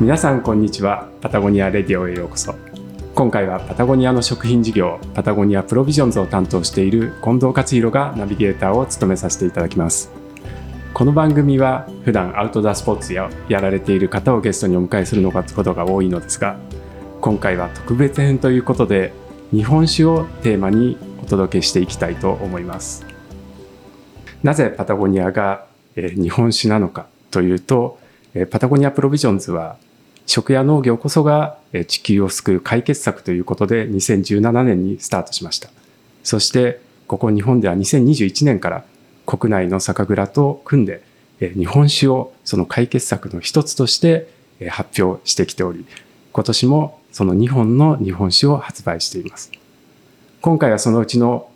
皆さんこんにちは。パタゴニアレディオへようこそ。今回はパタゴニアの食品事業パタゴニアプロビジョンズを担当している近藤克弘がナビゲーターを務めさせていただきます。この番組は普段アウトドアスポーツややられている方をゲストにお迎えするのことが多いのですが今回は特別編ということで日本酒をテーマにお届けしていきたいと思います。なぜパタゴニアが日本酒なのかというとパタゴニアプロビジョンズは食や農業こそが地球を救う解決策ということで2017年にスタートしました。そしてここ日本では2021年から国内の酒蔵と組んで日本酒をその解決策の一つとして発表してきており今年もその2本の日本酒を発売しています。今回はそのうちの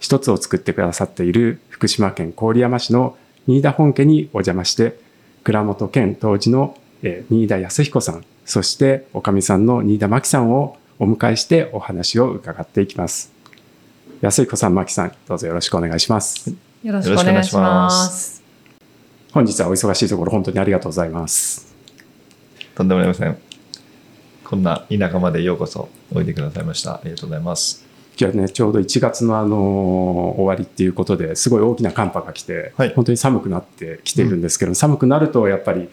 一つを作ってくださっている福島県郡山市の新田本家にお邪魔して倉本県当時の新田康彦さん、そしておかみさんの新田真紀さんをお迎えしてお話を伺っていきます。安彦さん、真紀さん、どうぞよろしくお願いします。よろしくお願いします。本日はお忙しいところ本当にありがとうございます。とんでもありません。こんな田舎までようこそおいでくださいました。ありがとうございます。今日ねちょうど1月のあの終わりっていうことですごい大きな寒波が来て、はい、本当に寒くなってきているんですけど、うん、寒くなるとやっぱり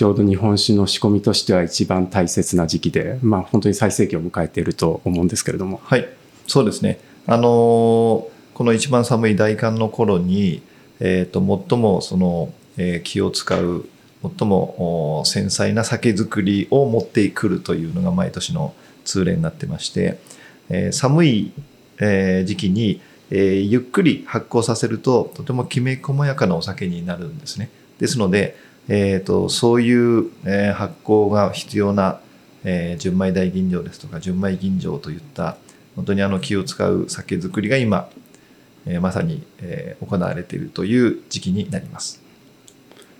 ちょうど日本酒の仕込みとしては一番大切な時期で、まあ、本当に最盛期を迎えていると思うんですけれども。はいそうですねあのー、この一番寒い大寒の頃に、えーと、最もその、えー、気を使う最も繊細な酒造りを持ってくるというのが毎年の通例になってまして、え寒い、え時期に、えゆっくり発酵させるととてもきめ細やかなお酒になるんですね。ですので、えーと、そういう、え発酵が必要な、え純米大吟醸ですとか純米吟醸といった本当にあの気を使う酒造りが今、えまさに、え行われているという時期になります。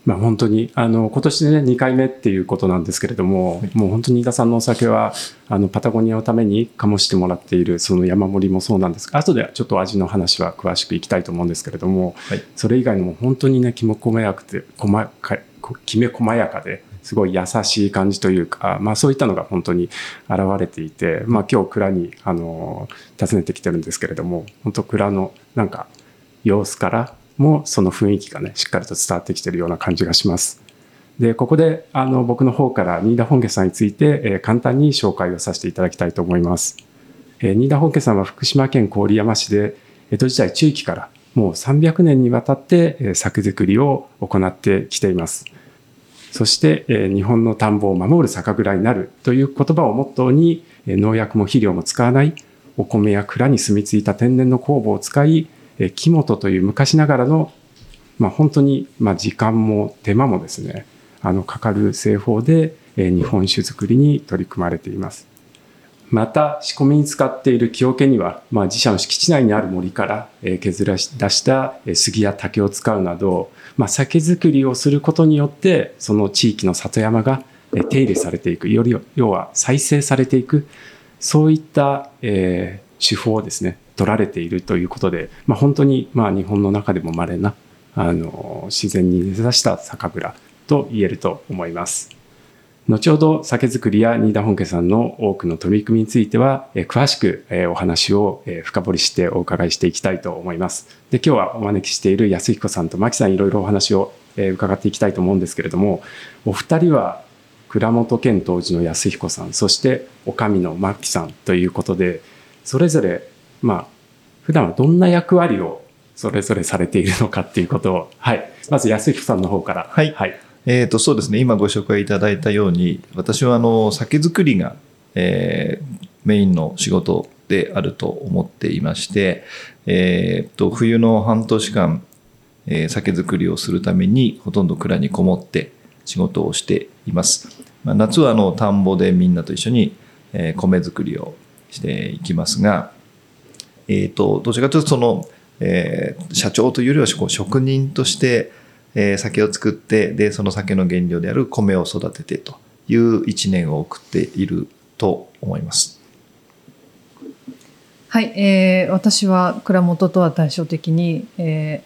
まあ、本当にあの今年でね2回目っていうことなんですけれども、はい、もう本当に飯田さんのお酒はあのパタゴニアのために醸してもらっているその山盛りもそうなんですが後でちょっと味の話は詳しくいきたいと思うんですけれども、はい、それ以外にも本当にねきめ細やくて細かきめ細やかですごい優しい感じというか、まあ、そういったのが本当に現れていて、まあ、今日蔵にあの訪ねてきてるんですけれども本当蔵のなんか様子からもその雰囲気がねしっかりと伝わってきてるような感じがします。でここであの僕の方から新田本家さんについて、えー、簡単に紹介をさせていただきたいと思います。えー、新田本家さんは福島県郡山市で江戸時代中期からもう300年にわたって、えー、酒造りを行ってきています。そして、えー、日本の田んぼを守る酒蔵になるという言葉をモットーに、えー、農薬も肥料も使わないお米や蔵に住み着いた天然の酵母を使いえ木本という昔ながらの、まあ、本当に、まあ、時間も手間もですねあのかかる製法で、え日本酒造りに取り組まれています。また仕込みに使っている木桶には、まあ、自社の敷地内にある森からえ削らし出した杉や竹を使うなど、まあ、酒造りをすることによってその地域の里山が手入れされていくより要は再生されていくそういった、えー、手法をですね取られているということで、まあ、本当にまあ日本の中でも稀なあの自然に根ざした酒蔵と言えると思います。後ほど酒造りや新田本家さんの多くの取り組みについては、え詳しく、えお話を、え深掘りしてお伺いしていきたいと思います。で今日はお招きしている安彦さんと牧さんいろいろお話を、え伺っていきたいと思うんですけれどもお二人は蔵元県当時の安彦さんそしてお上の牧さんということでそれぞれまあ、普段はどんな役割をそれぞれされているのかっていうことを、はい。まず安彦さんの方から。はい。はい、えっ、ー、と、そうですね。今ご紹介いただいたように、私はあの、酒造りが、えー、メインの仕事であると思っていまして、えっ、ー、と、冬の半年間、えー、酒造りをするために、ほとんど蔵にこもって仕事をしています。まあ、夏はあの、田んぼでみんなと一緒に、えー、米作りをしていきますが、えーと、どちらかというとその、えー、社長というよりは職人として、えー、酒を作ってでその酒の原料である米を育ててという一年を送っていると思います。はい、えー、私は蔵元とは対照的に、え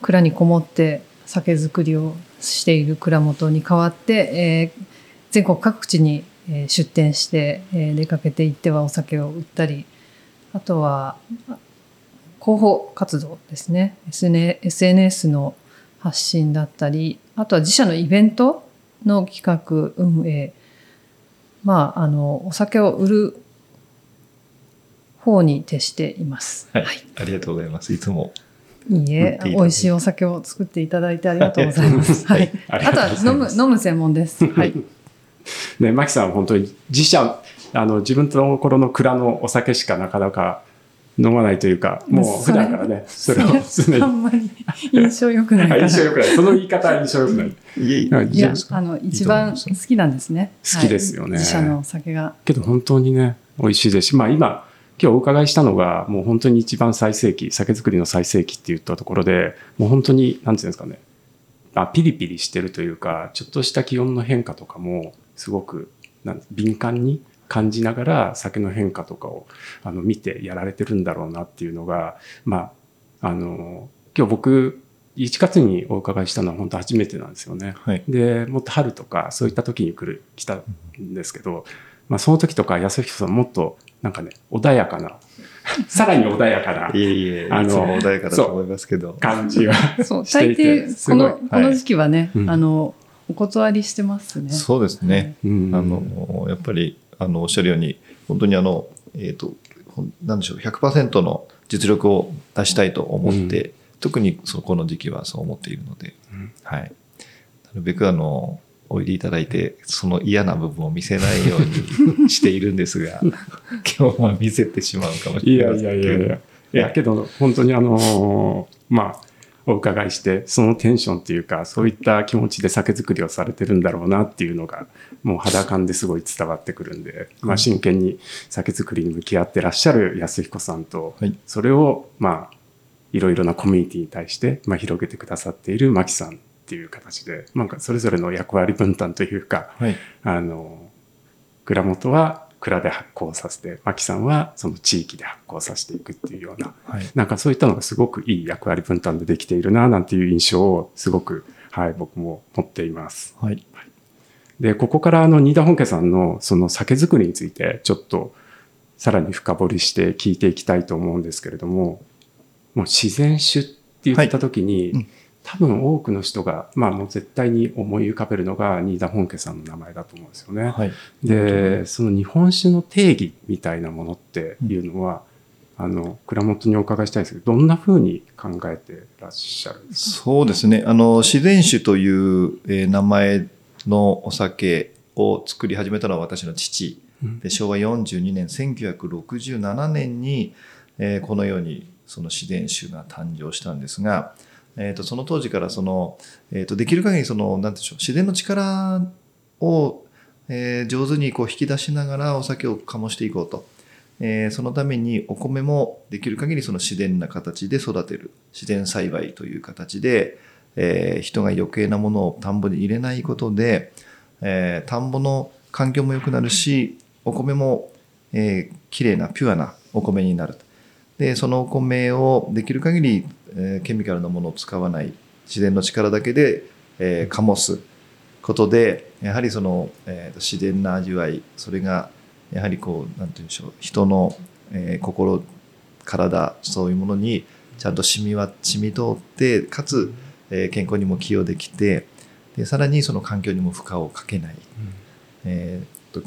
ー、蔵にこもって酒造りをしている蔵元に代わって、えー全国各地に、えー出店して、えー出かけていってはお酒を売ったりあとはあ広報活動ですね SN SNS の発信だったりあとは自社のイベントの企画運営まああのお酒を売る方に徹しています。はい、ありがとうございます。いつも。いいえ美味しいお酒を作っていただいてありがとうございます。はい。あとは飲む飲む専門です。はい。ね、マキさんは本当に自社、あの、自分のところの蔵のお酒しかなかなか飲まないというか、もう普段からね、それを常に。あんまり印象良くないから。印象良くない。その言い方は印象良くない。いやあの、一番好きなんですね。好きですよねはい自社のお酒が。けど本当にね、美味しいですし、まあ今、今日お伺いしたのが、もう本当に一番最盛期、酒造りの最盛期って言ったところで、もう本当に、なんていうんですかね、あピリピリしてるというか、ちょっとした気温の変化とかも、すごく、なん敏感に感じながら、酒の変化とかを、あの、見てやられてるんだろうなっていうのが、まあ、あの、今日僕、1月にお伺いしたのは本当初めてなんですよね。はい。でもっと春とかそういった時に来る来たんですけど、まあ、その時とか安彦さんもっとなんかね穏やかな さらに穏やかないえいえ、あの穏やかだと思いますけど。感じがそう、して大いて抵、すごいこの、この時期はね、うんあの、お断りしてますね。そうですね。うんあの、やっぱり、あの、おっしゃるように、本当にあの、えっ、と、なんでしょう、100%の実力を出したいと思って、特にそこの時期はそう思っているので、うんはい。なるべくあの、おいでいただいて、その嫌な部分を見せないようにしているんですが、今日は見せてしまうかもしいやいれませんけど。やいやいやいやけど本当にあのまあお伺いしてそのテンションっていうかそういった気持ちで酒造りをされてるんだろうなっていうのがもう肌感ですごい伝わってくるんで、まあ、真剣に酒造りに向き合ってらっしゃる安彦さんと、はいそれをまあいろいろなコミュニティに対して、まあ、広げてくださっている牧さんっていう形でなんかそれぞれの役割分担というかはい。あの蔵元は蔵で発酵させて牧さんはその地域で発酵させていくっていうようなはい。なんかそういったのがすごくいい役割分担でできているななんていう印象をすごく、はい、僕も持っています。はい。で、ここからあの、新田本家さんのその酒造りについてちょっとさらに深掘りして聞いていきたいと思うんですけれども、もう自然酒って言った時に、はいうん多分多くの人が、まあもう絶対に思い浮かべるのが新田本家さんの名前だと思うんですよね。はい。で、その日本酒の定義みたいなものっていうのは、あの、蔵元にお伺いしたいんですけど、どんな風に考えてらっしゃるんですか？そうですね。あの、自然酒という、えー名前のお酒を作り始めたのは私の父。うんで昭和42年、1967年に、えーこのようにその自然酒が誕生したんですが、えー、とその当時からその、えー、とできる限りその、なんでしょう、自然の力を、えー上手にこう引き出しながらお酒を醸していこうと。えーそのためにお米もできる限りその自然な形で育てる自然栽培という形で、えー人が余計なものを田んぼに入れないことで、えー田んぼの環境も良くなるしお米も、えー、きれいなピュアなお米になるとでそのお米をできる限り、えーケミカルなものを使わない自然の力だけで、えー醸すことでやはりその、えーと自然な味わいそれがやはりこうなんて言うんでしょう人の、えー心体そういうものにちゃんと染みは染み通ってかつ、えー健康にも寄与できてでさらにその環境にも負荷をかけない、えーと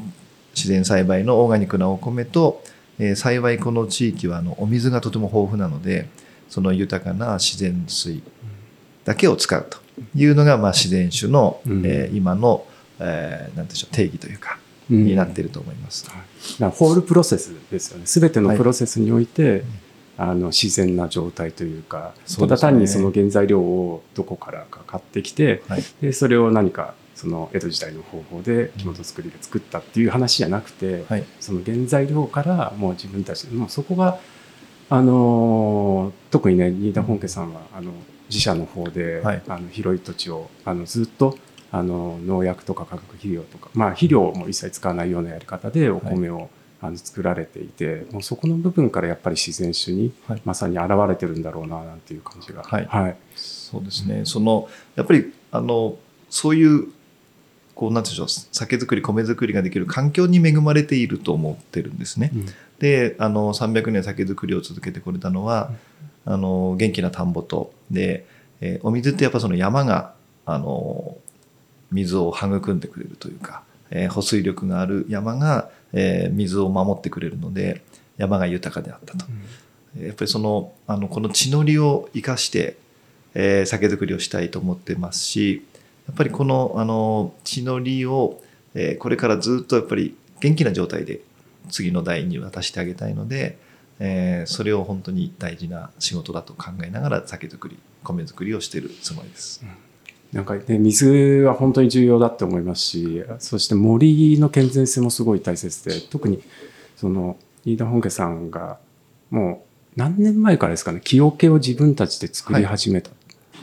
自然栽培のオーガニックなお米と、えー幸いこの地域はあのお水がとても豊富なのでその豊かな自然水だけを使うというのが、まあ、自然酒の、うん。えー今の、えーなんでしょう定義というか、うん。になっていると思います。だからホールプロセスですよね。すべてのプロセスにおいて、あの自然な状態というか、ね。ただ単にその原材料をどこからか買ってきて、はい。でそれを何かその江戸時代の方法で木本作りで作ったっていう話じゃなくて、はい。その原材料からもう自分たちでもうそこがあのー特にね新田本家さんはあの自社の方で、はい。あの広い土地をあのずっとあの農薬とか化学肥料とか、まあ、肥料も一切使わないようなやり方でお米を、あの作られていてもうそこの部分からやっぱり自然種にはい。まさに現れてるんだろうななんていう感じが。はい。はい。そうですね。その、やっぱり、あの、そういうこうなんでしょう酒造り米作りができる環境に恵まれていると思ってるんですね。うんであの300年酒造りを続けてこれたのは、あの元気な田んぼとで、えーお水ってやっぱその山があの水を育んでくれるというか、えー保水力がある山が、えー水を守ってくれるので山が豊かであったと。やっぱりそのあのこの地の利を生かして、えー酒造りをしたいと思ってますしやっぱりこのあの地の利を、えーこれからずっとやっぱり元気な状態で次の代に渡してあげたいので、えーそれを本当に大事な仕事だと考えながら酒造り米作りをしてるつもりです。なんかね、水は本当に重要だって思いますし、そして森の健全性もすごい大切で、特にその飯田本家さんがもう何年前からですかね、木桶を自分たちで作り始めた。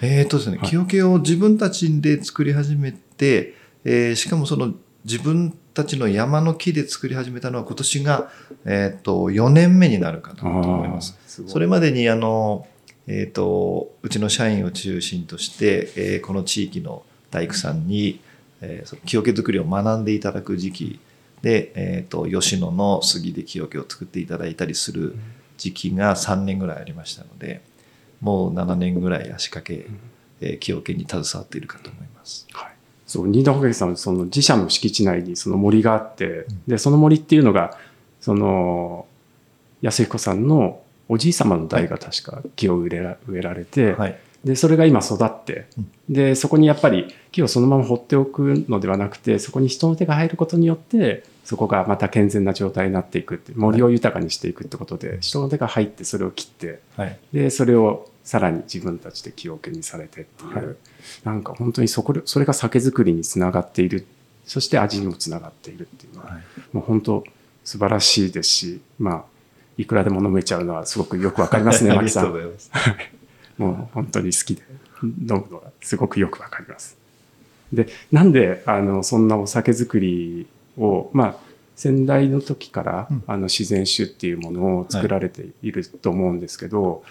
えーとですね、はい。木桶を自分たちで作り始めて、えーしかもその自分たちの山の木で作り始めたのは今年が、えー、と4年目になるかなと思います。すそれまでにあの、えー、とうちの社員を中心として、えーこの地域の大工さんに、えーその木桶作りを学んでいただく時期で、えー、と吉野の杉で木桶を作っていただいたりする時期が3年ぐらいありましたのでもう7年ぐらい足掛け、えー木桶に携わっているかと思います。はい、そう新田本家さんはその自社の敷地内にその森があって、でその森っていうのがその安彦さんのおじい様の代が確か木を植えら植えられて、はい、でそれが今育って、でそこにやっぱり木をそのまま放っておくのではなくてそこに人の手が入ることによってそこがまた健全な状態になっていくって森を豊かにしていくってことで、人の手が入ってそれを切ってはい、でそれをさらに自分たちで木桶にされてっていう、はいなんか本当にそこでそれが酒造りにつながっているそして味にもつながっているっていうのは、はいもう本当素晴らしいですしまあいくらでも飲めちゃうのはすごくよくわかりますねあ マキさんりがとうご。ざいます。もう本当に好きで飲むのがすごくよくわかります。で、なんであのそんなお酒造りを、まあ、先代の時から、うん。あの自然酒っていうものを作られていると思うんですけど、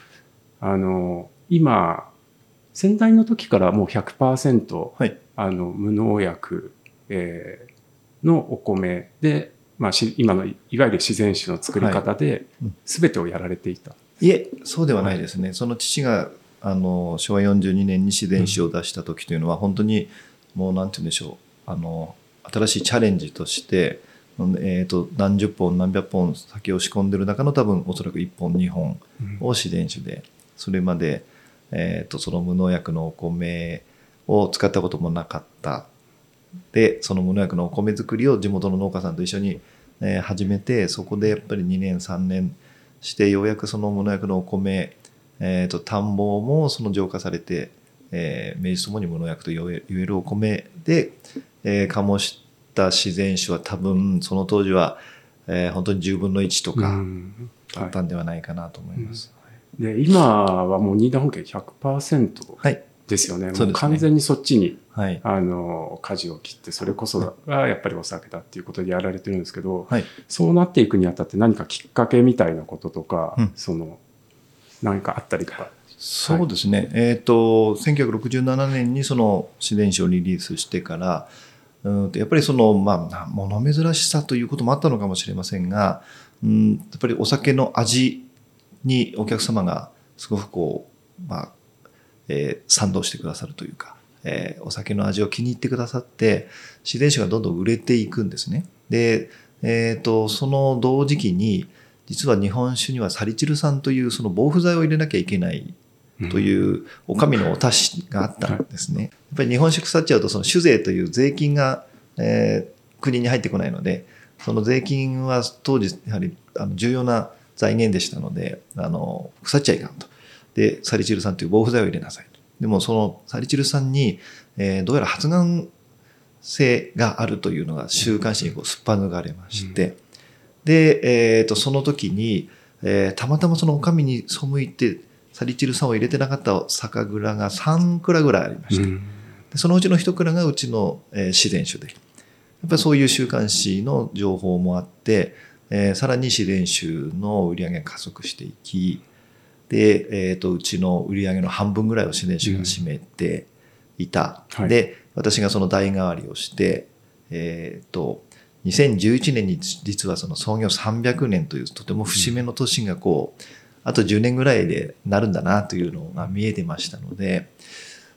あの今先代の時からもう100%、はい、あの無農薬、えーのお米で、まあ、し今のいわゆる自然酒の作り方で全てをやられていた。いえ、そうではないですね。その父があの昭和42年に自然史を出した時というのは、本当にもうなんて言うんでしょう、あの新しいチャレンジとして、えー、と何十本何百本酒を仕込んでる中の多分おそらく1本2本を自然酒でそれまで、えー、とその無農薬のお米を使ったこともなかった。でその無農薬のお米作りを地元の農家さんと一緒に、えー始めてそこでやっぱり2年3年してようやくその無農薬のお米、えー、と田んぼもその浄化されて、えー明治ともに無農薬と言えるお米で、えー醸した自然酒は多分その当時は、えー本当に10分の1とうかん。だったんではないかなと思います。で今はもう新田本家100%はい、ですよね。そうですね。もう完全にそっちにはい、あの舵を切ってそれこそがやっぱりお酒だっていうことでやられてるんですけど、はい。そうなっていくにあたって何かきっかけみたいなこととか、うん。その何かあったりとか。そうですね、えっ、と1967年にその自然史をリリースしてからうんとやっぱりそのまあ物珍しさということもあったのかもしれませんが、うん、やっぱりお酒の味にお客様がすごくこう、まあえー賛同してくださるというか、えーお酒の味を気に入ってくださって自然酒がどんどん売れていくんですね。で、えー、とその同時期に実は日本酒にはサリチル酸というその防腐剤を入れなきゃいけないというお上のお達しがあったんですね。やっぱり日本酒腐っちゃうとその酒税という税金が、えー国に入ってこないのでその税金は当時やはりあの重要な財源でしたのであの腐っちゃいかんと。でサリチル酸という防腐剤を入れなさいと。でもそのサリチル酸に、えーどうやら発がん性があるというのが週刊誌にこうすっぱ抜かれまして、で、えー、とその時に、えーたまたまそのお上に背いてサリチル酸を入れてなかった酒蔵が3蔵ぐらいありました。うんでそのうちの一蔵がうちの、えー自然酒でやっぱりそういう週刊誌の情報もあって、えーさらに自然酒の売り上げが加速していきで、えー、とうちの売り上げの半分ぐらいを自然酒が占めていた、うんはいで私がその代替わりをして、えっ、と、2011年に実はその創業300年というとても節目の年がこう、あと10年ぐらいでなるんだなというのが見えてましたので、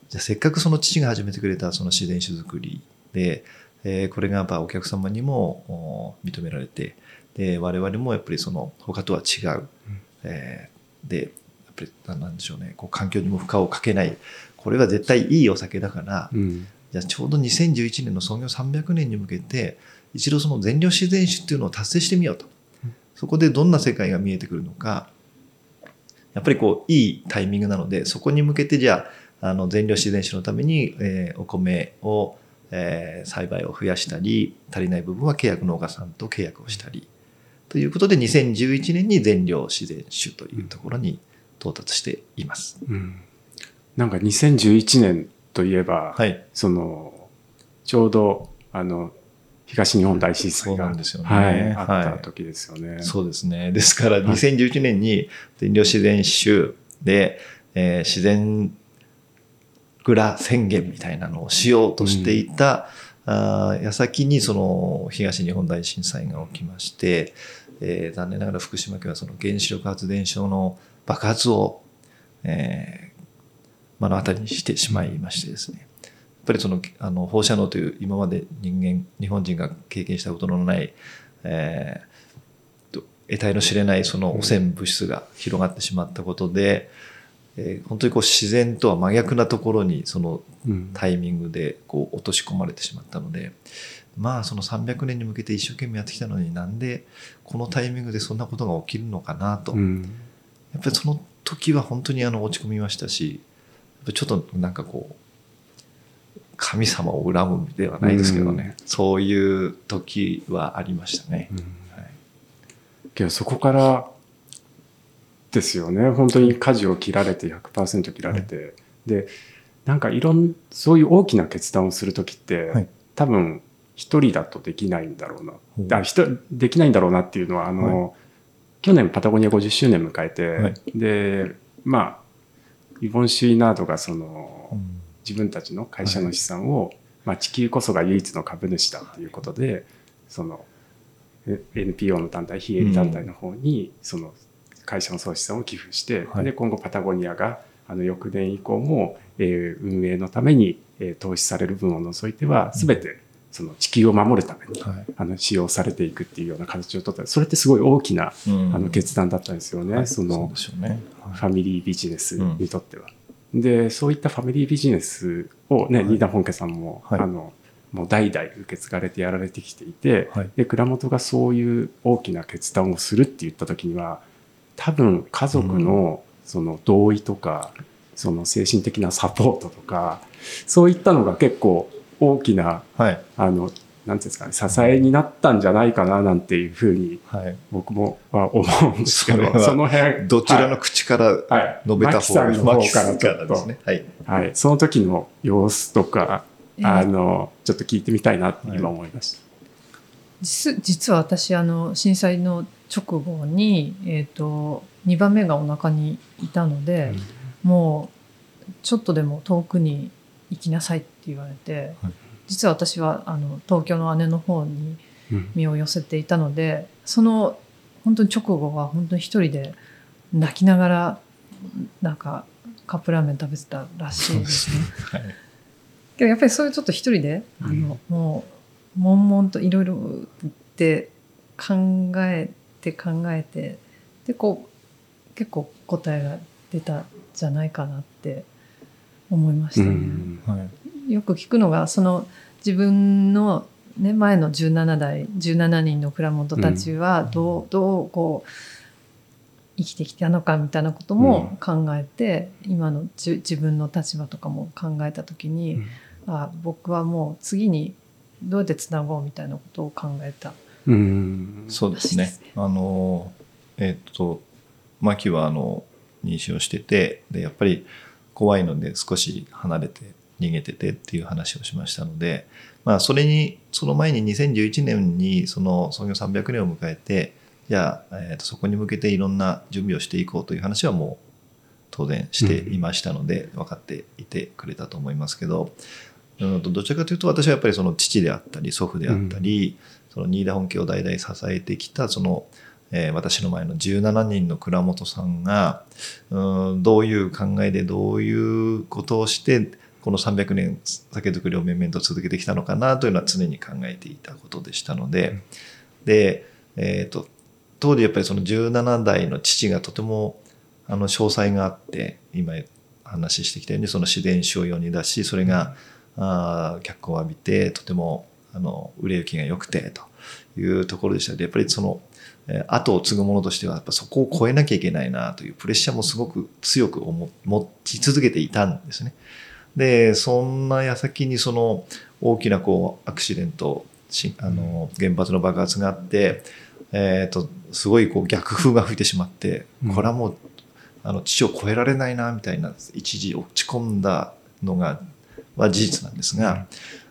じゃあせっかくその父が始めてくれたその自然酒造りで、えーこれがやっぱお客様にもお認められて、で、我々もやっぱりその他とは違う、えーで、やっぱりななんでしょうね、こう環境にも負荷をかけない、これは絶対いいお酒だから、うん。じゃあちょうど2011年の創業300年に向けて、一度その全量自然酒っていうのを達成してみようと。そこでどんな世界が見えてくるのか、やっぱりこう、いいタイミングなので、そこに向けてじゃあ、あの、全量自然酒のために、えーお米を、えー栽培を増やしたり、足りない部分は契約農家さんと契約をしたり、ということで2011年に全量自然酒というところに到達しています。うんなんか2011年といえば、はい。そのちょうどあの東日本大震災が、んですよねはい、あはいった時ですよね。そうですね。ですから、2011年に全量自然酒で、えー自然蔵宣言みたいなのをしようとしていた、あー矢先にその東日本大震災が起きまして、えー残念ながら福島県はその原子力発電所の爆発を、えー目の当たりにしてしまいましてですね。やっぱりそのあの放射能という今まで人間日本人が経験したことのない、えーと得体の知れないその汚染物質が広がってしまったことで、えー本当にこう自然とは真逆なところにそのうん。タイミングでこう落とし込まれてしまったのでまあその300年に向けて一生懸命やってきたのになんでこのタイミングでそんなことが起きるのかなと、うん。やっぱりその時は本当にあの落ち込みましたしちょっとなんかこう神様を恨むではないですけどね、そういう時はありましたね。うん。はい。けどそこからですよね。本当に舵を切られて100%切られて、でなんかいろんそういう大きな決断をする時って、はい。多分一人だとできないんだろうな、あひとできないんだろうなっていうのはあの、去年パタゴニア50周年迎えて、はい。でまあイボン・シュイナードがその、自分たちの会社の資産を、まあ、地球こそが唯一の株主だということでそのえ NPO の団体非営利団体の方にその会社の総資産を寄付して、はい。で今後パタゴニアがあの翌年以降も、えー運営のために、えー投資される分を除いては全てその地球を守るために、はい。あの使用されていくっていうような形をとった。それってすごい大きな、うん。あの決断だったんですよね。はい。その。ファミリービジネスにとっては。でそういったファミリービジネスをね、はい。新田本家さんも、はい。あのもう代々受け継がれてやられてきていて、はい。で蔵元がそういう大きな決断をするって言った時には多分家族のその同意とか、その精神的なサポートとかそういったのが結構大きなはい。あのなんていうんですかね支えになったんじゃないかななんていうふうにはい。僕もは思うんですけそれはどその辺どちらのはい口からはい述べた方が、マキさんの方からマキさんですね。はい。はい、その時の様子とか、えーあのちょっと聞いてみたいなって今思いました。実実は私あの震災の直後に、えー、と2番目がお腹にいたので、もうちょっとでも遠くに行きなさいって言われて、はい実は私はあの東京の姉の方にうん身を寄せていたのでその本当に直後は本当に一人で泣きながらなんかカップラーメン食べてたらしいですね。はい。けどやっぱりそういうちょっと一人で、あのもう悶々といろいろって考えて考えてでこう結構答えが出たんじゃないかなって思いましたね。うんはい。よく聞くのがその自分の、ね、前の17代17人の蔵元たちはどう,、どうこう生きてきたのかみたいなことも考えて、今のじ自分の立場とかも考えた時に、うん。あ僕はもう次にどうやってつなごうみたいなことを考えた。うん。そうですね。あの、えっと、マキはあの、妊娠をしてて、で、やっぱり怖いので少し離れて逃げててっていう話をしましたので、まあ、それに、その前に2011年にその創業300年を迎えて、じゃあ、えーとそこに向けていろんな準備をしていこうという話はもう当然していましたので、分かっていてくれたと思いますけど、うんとどちらかというと私はやっぱりその父であったり祖父であったり、その新田本家を代々支えてきたその、えー私の前の17人の蔵元さんがうんどういう考えでどういうことをしてこの300年酒造りを面々と続けてきたのかなというのは常に考えていたことでしたので、で、えー、と当時やっぱりその17代の父がとてもあの詳細があって今話してきたようにその自然史を世に出しそれが、あー脚光を浴びてとてもあの売れ行きが良くてというところでした。のでやっぱりその、えー後を継ぐ者としてはやっぱそこを超えなきゃいけないなというプレッシャーもすごく強く思持ち続けていたんですね。でそんな矢先にその大きなこうアクシデントしあの原発の爆発があって、えー、とすごいこう逆風が吹いてしまってうん。これはもうあの父を超えられないなみたいな一時落ち込んだのがは事実なんですが、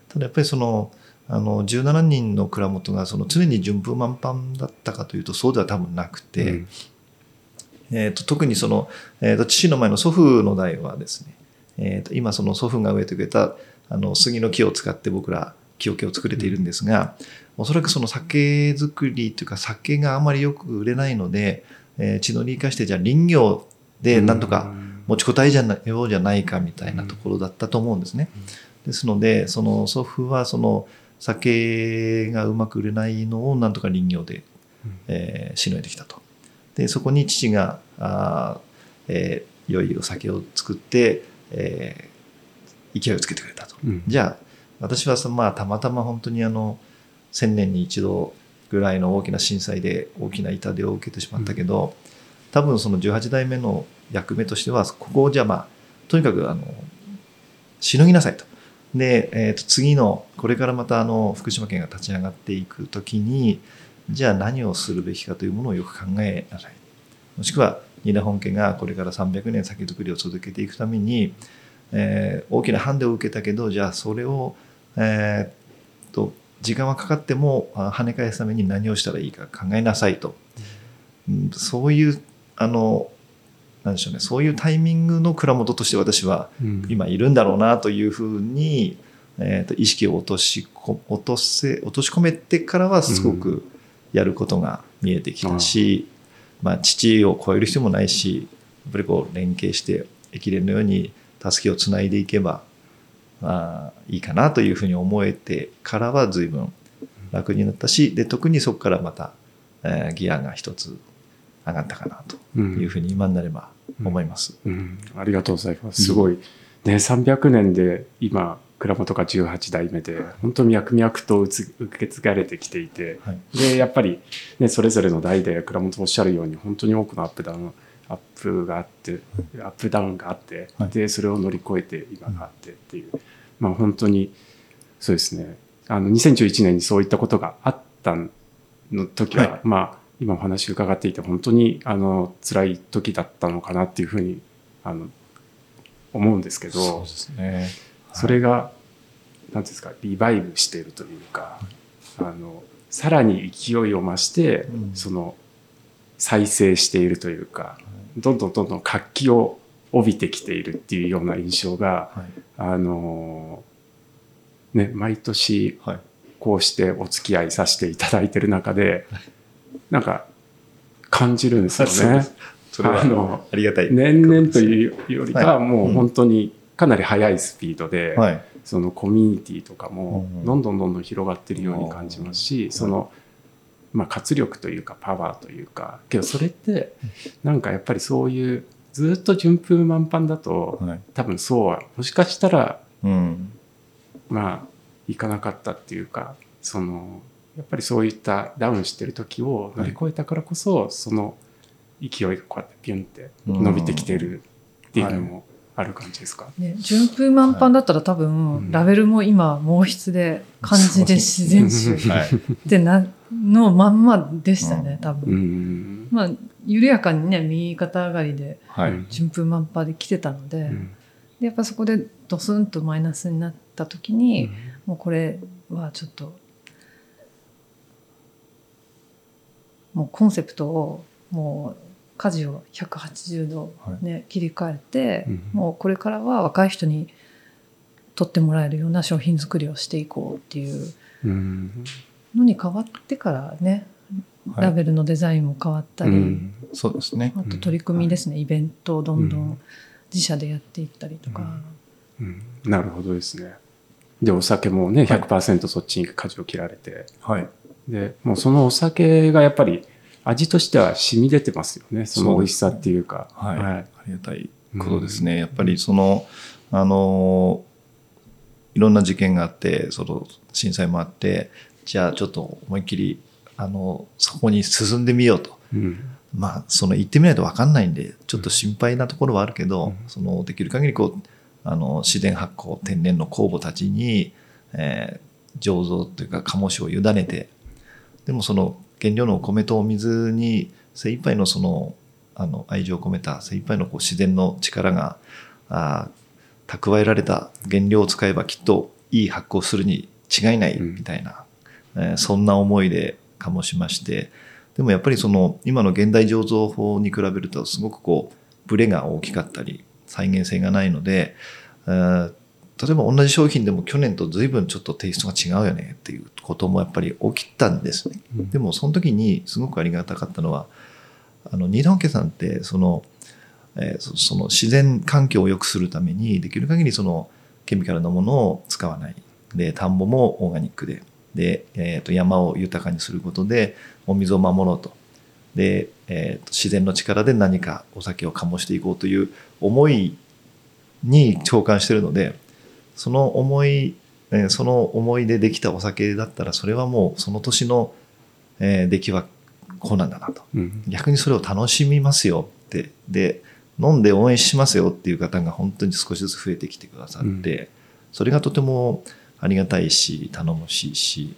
ただやっぱりそのあの17人の蔵元がその常に順風満帆だったかというとそうでは多分なくて、うん。えー、と特にその、えー、と父の前の祖父の代はですね、えー、と今その祖父が植えてくれたあの杉の木を使って僕ら木桶を作れているんですが、おそらくその酒造りというか酒があまりよく売れないので、えー、地の利生かしてじゃあ林業でなんとか持ちこたえじゃなようじゃないかみたいなところだったと思うんですね。ですのでその祖父はその酒がうまく売れないのをなんとか林業で、えーしのいできたと。でそこに父があー、えー良いお酒を作って、えー勢いをつけてくれたと。うんじゃあ私はそのまあたまたま本当にあの1000年に一度ぐらいの大きな震災で大きな痛手を受けてしまったけど、多分その18代目の役目としてはここをじゃあまあとにかくあのしのぎなさいと。で、えーと次のこれからまたあの福島県が立ち上がっていく時にじゃあ何をするべきかというものをよく考えなさい。もしくは新田本家がこれから300年酒造りを続けていくために、えー大きなハンデを受けたけどじゃあそれを、えーと時間はかかってもあ跳ね返すために何をしたらいいか考えなさいと、うんそういうあのなんでしょうねそういうタイミングの蔵元として私はうん。今いるんだろうなというふうに、えーと意識を落としこ落とせ落とし込めてからはすごくやることが見えてきたし、まあ、父を超える必要もないしやっぱりこう連携して駅伝のようにたすきをつないでいけば、まあ、いいかなというふうに思えてからは随分楽になったしで特にそこからまた、えーギアが一つ上がったかなというふうに今になれば思います。うん、ありがとうございます。すごい、ね、300年で今、蔵元が18代目で、本当に脈々と受け継がれてきていて、はい。で、やっぱり、ね、それぞれの代で蔵元おっしゃるように、本当に多くのアップダウン、アップがあって、アップダウンがあって、はい。で、それを乗り越えて今があってっていう、まあ本当に、そうですね、あの、2011年にそういったことがあったの時は、はい。まあ、今お話伺っていて、本当に、あの、辛い時だったのかなっていうふうに、あの、思うんですけど、すね。それが、なんていうんですか、リバイブしているというか、あの、さらに勢いを増して、うん。その、再生しているというか、どんどんどんどん活気を帯びてきているっていうような印象が、はい。あの、ね、毎年はい。こうしてお付き合いさせていただいてる中で、なんか感じるんですよね。あのありがたい。年々というよりかもう本当にかなり速いスピードで、はい。そのコミュニティとかもうんうんどんどんどんどん広がってるように感じますし、その、まあ、活力というかパワーというかけどそれってなんかやっぱりそういうずっと順風満帆だとはい。多分そうはもしかしたらうん。まあいかなかったっていうかそのやっぱりそういったダウンしてる時を乗り越えたからこそ、その勢いがこうやってピュンって伸びてきてるっていうのもある感じですか、ね、順風満帆だったら多分、うん。ラベルも今毛筆で漢字で自然種。ってなのまんまでしたね、多う分。ん。まあ緩やかにね右肩上がりではい。順風満帆で来てたので,、うん。でやっぱそこでドスンとマイナスになった時に、もうこれはちょっともうコンセプトをもう舵を180度、ね切り替えて、うんもうこれからは若い人に取ってもらえるような商品作りをしていこうっていううん。のに変わってからね、はい。ラベルのデザインも変わったり、うん。そうですね。あと取り組みですね、イベントをどんどうん。ん自社でやっていったりとか、うん。なるほどですね。で、お酒もね、100%そっちに舵を切られて、はい。で、もうそのお酒がやっぱり味としては染み出てますよね。その美味しさっていうか。はい。はいありがたいことですね。やっぱりその、あの、いろんな事件があって、その震災もあって、じゃあちょっと思いっきり、あの、そこに進んでみようと。うんまあ、その行ってみないと分かんないんで、ちょっと心配なところはあるけど、うんそのできる限りこう、あの、自然発酵、天然の酵母たちに、えー醸造というか、醸しを委ねて、でもその原料のお米とお水に精一杯のその、あの、愛情を込めた精一杯のこう自然の力が、あー蓄えられた原料を使えばきっといい発酵するに違いないうん。みたいな、えーそんな思いで醸しまして、でもやっぱりその今の現代醸造法に比べるとすごくこうブレが大きかったり再現性がないので、えー例えば同じ商品でも去年と随分ちょっとテイストが違うよねっていうこともやっぱり起きたんですね。うん。でもその時にすごくありがたかったのはあの新田本家さんってその,、えーそその自然環境を良くするためにできる限りそのケミカルなものを使わない。で田んぼもオーガニックで。で、えー、と山を豊かにすることでお水を守ろうと。で、えーと自然の力で何かお酒を醸していこうという思いに共感してるのでその思い、えーその思いでできたお酒だったらそれはもうその年の、えー出来はこうなんだなと。うん。逆にそれを楽しみますよってで飲んで応援しますよっていう方が本当に少しずつ増えてきてくださって、それがとてもありがたいし頼もしいし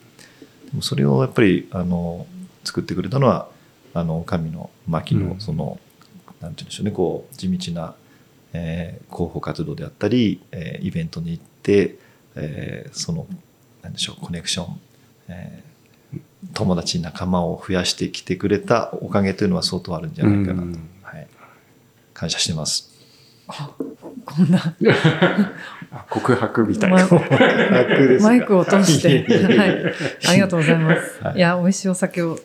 でもそれをやっぱりあの作ってくれたのはあの神の牧うん。のその、なんて言うんでしょうねこう地道な、えー広報活動であったり、えーイベントに行って、えーそのなんでしょうコネクション、えー友達仲間を増やしてきてくれたおかげというのは相当あるんじゃないかなと、うん。はい、感謝してます。あこんな。あ 告白みたいな。まマイクを通して、はい、ありがとうございます。はい。い、や、美味しいお酒を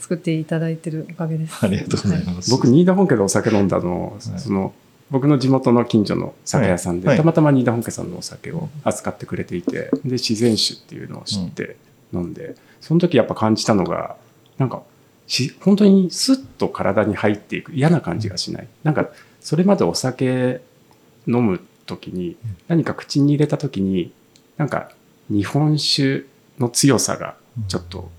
作っていただいてるおかげです。ありがとうございます。僕、新田本家でお酒飲んだの、はいその、僕の地元の近所の酒屋さんで、はいたまたま新田本家さんのお酒を扱ってくれていて、で、自然酒っていうのを知って飲んで、その時やっぱ感じたのが、なんか、し本当にスッと体に入っていく嫌な感じがしない。なんか、それまでお酒飲む時に、何か口に入れた時に、なんか、日本酒の強さがちょっと、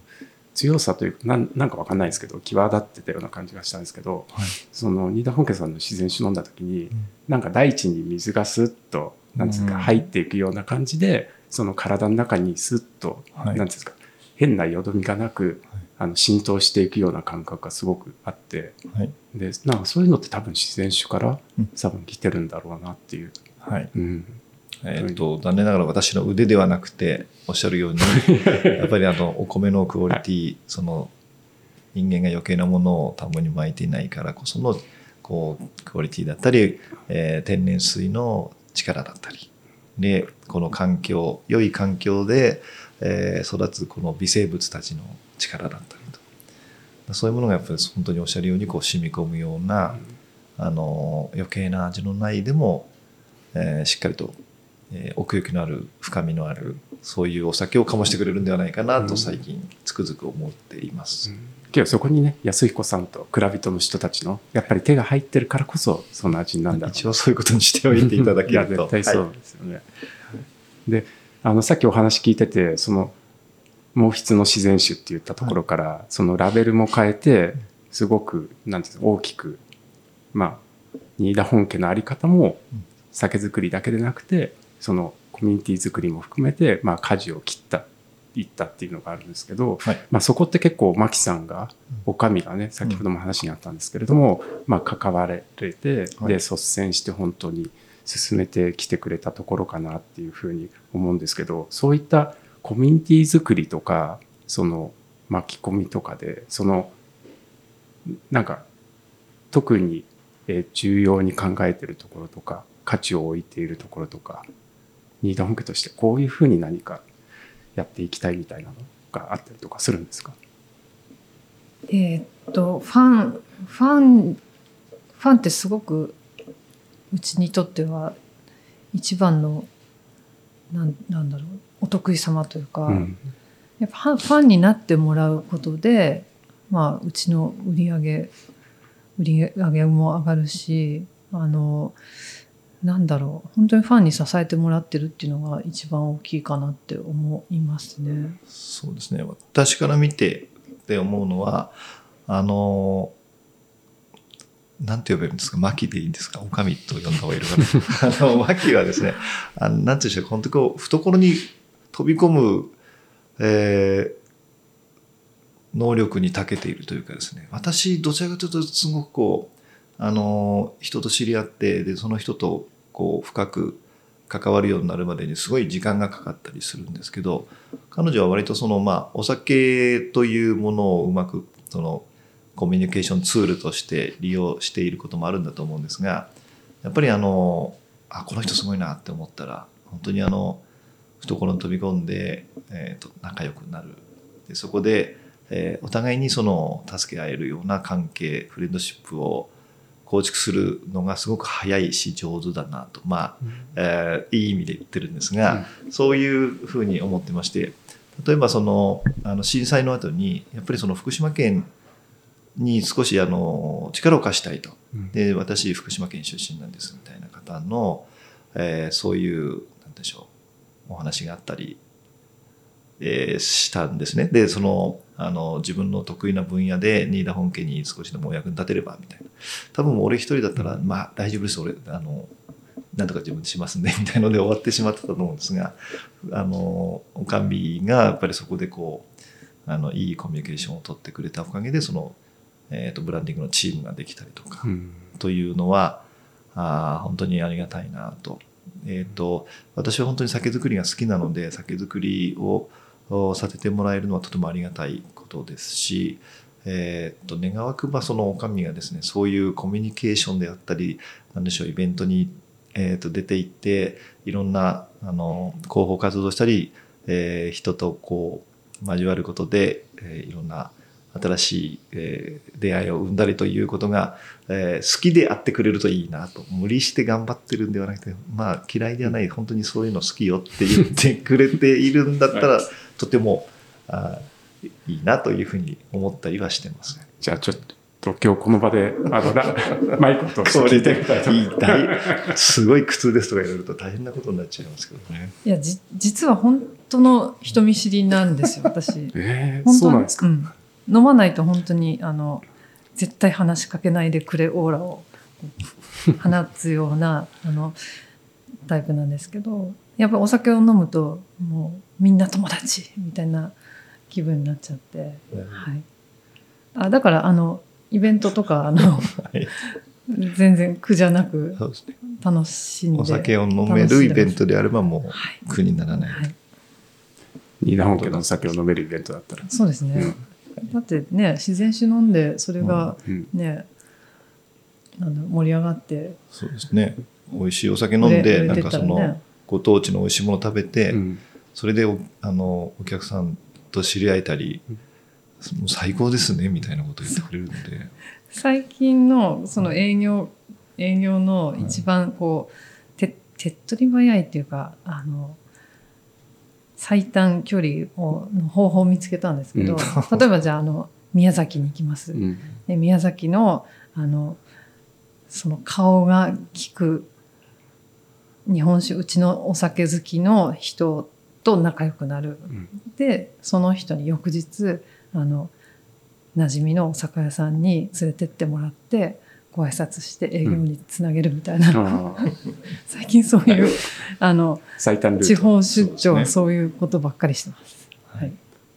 強さというかなんなんかわかんないですけど際立ってたような感じがしたんですけど、はい。その新田本家さんの自然酒飲んだ時に、ん。なんか大地に水がスッとなんですか、うん。入っていくような感じでその体の中にスッと、はい。なんですか変なよどみがなく、はい。あの浸透していくような感覚がすごくあってはい。でなんかそういうのって多分自然酒からうん。多分来てるんだろうなっていう。はい。うんえっ、と、残念ながら私の腕ではなくて、おっしゃるように、やっぱりあの、お米のクオリティ、その、人間が余計なものを田んぼに巻いていないからこその、こう、クオリティだったり、えー天然水の力だったり、で、この環境、良い環境で、えー育つこの微生物たちの力だったりと。そういうものがやっぱり本当におっしゃるようにこう染み込むような、あの余計な味のないでも、えーしっかりと、えー奥行きのある深みのあるそういうお酒を醸してくれるんではないかなうん。と最近つくづく思っています。けどそこにね安彦さんと蔵人の人たちのやっぱり手が入ってるからこそそんな味になるんだ一応そういうことにしておいていただけいやると。絶対そはうですよね。であのさっきお話聞いててその毛筆の自然酒って言ったところから、そのラベルも変えてすごくなんていうの大きくまあ新田本家のあり方もうん。酒造りだけでなくてそのコミュニティ作りも含めてまあ舵を切ったいったっていうのがあるんですけど、はい。まあ、そこって結構牧さんがお上がね先ほども話にあったんですけれども、まあ、関われてはい。で率先して本当に進めてきてくれたところかなっていうふうに思うんですけどそういったコミュニティ作りとかその巻き込みとかでそのなんか特にえー重要に考えてるところとか価値を置いているところとか新田本家としてこういうふうに何かやっていきたいみたいなのがあったりとかするんですかえーっとファンファンファンってすごくうちにとっては一番のなんなんだろうお得意様というか、うんやっぱファンファンになってもらうことで、まあ、うちの売り上げ売り上げも上がるしあのなんだろう。本当にファンに支えてもらってるっていうのが一番大きいかなって思いますね。そうですね。私から見てって思うのはあのなんて呼べるんですか？牧でいいんですか？おかみと呼んだ方がいいのかな？あの牧はですねあのなんていうんでしょう？本当にこう懐に飛び込む、えー能力に長けているというかですね。私どちらかというとすごくこうあの人と知り合ってでその人とこう深く関わるようになるまでにすごい時間がかかったりするんですけど彼女は割とそのまあお酒というものをうまくそのコミュニケーションツールとして利用していることもあるんだと思うんですがやっぱりあのあこの人すごいなって思ったら本当にあの懐に飛び込んで、えー、と仲良くなる。でそこで、えーお互いにその助け合えるような関係フレンドシップを構築するのがすごく早いし上手だなと。まあ、えーいい意味で言ってるんですが、そういうふうに思ってまして例えばそのあの震災の後にやっぱりその福島県に少しあの力を貸したいと。うん。で私福島県出身なんですみたいな方の、えーそういうなんでしょうお話があったり、えーしたんですね。でそのあの自分の得意な分野で新田本家に少しでもお役に立てればみたいな。多分俺一人だったら、まあ大丈夫です俺。あのなんとか自分でしますんでみたいので終わってしまってたと思うんですがあのおかみがやっぱりそこでこうあのいいコミュニケーションを取ってくれたおかげでその、えー、とブランディングのチームができたりとか、うん。というのはあー本当にありがたいなと,、えー、と私は本当に酒造りが好きなので酒造りをおさせてもらえるのはとてもありがたいことですし、えー、と願わくばそのお上がですねそういうコミュニケーションであったりなんでしょうイベントに、えー、と出て行っていろんなあの広報活動したり、えー人とこう交わることで、えーいろんな新しい、えー出会いを生んだりということが、えー好きであってくれるといいなと無理して頑張ってるんではなくてまあ嫌いではない本当にそういうの好きよって言ってくれているんだったらとてもあーいいなというふうに思ったりはしてます。ね。じゃあちょっと今日この場であのラ マイクと聞いて。みたいと思いますごい苦痛ですとか言われると大変なことになっちゃいますけどね。いやじ実は本当の人見知りなんですよ私。えー、本当そうなんですか、うん飲まないと本当にあの絶対話しかけないでくれオーラを放つようなあのタイプなんですけどやっぱりお酒を飲むともうみんな友達みたいな気分になっちゃって、はい、あだからあのイベントとかあのはい。全然苦じゃなく楽しんでお酒を飲めるイベントであればもうはい苦にならない。はい、新田本家のお酒を飲めるイベントだったら。そうですね、だってね自然酒飲んでそれがうん。ね、なん盛り上がって。そうですね。美味しいお酒飲んで、売れてなんかそのご当地の美味しいもの食べて、うん。それでおあのお客さんと知り合えたり、もう最高ですねみたいなこと言ってくれるので、最近のその営業、営業の一番こう、手手っ取り早いっていうかあの最短距離をの方法を見つけたんですけど、う 例えばじゃああの宮崎に行きます、うん。で宮崎のあのその顔が利く日本酒うちのお酒好きの人と仲良くなる。うん。でその人に翌日あの馴染みのお酒屋さんに連れてってもらってご挨拶して営業につなげるみたいな、あー。最近そういうあの地方出張そうですね。そういうことばっかりしてます。はい、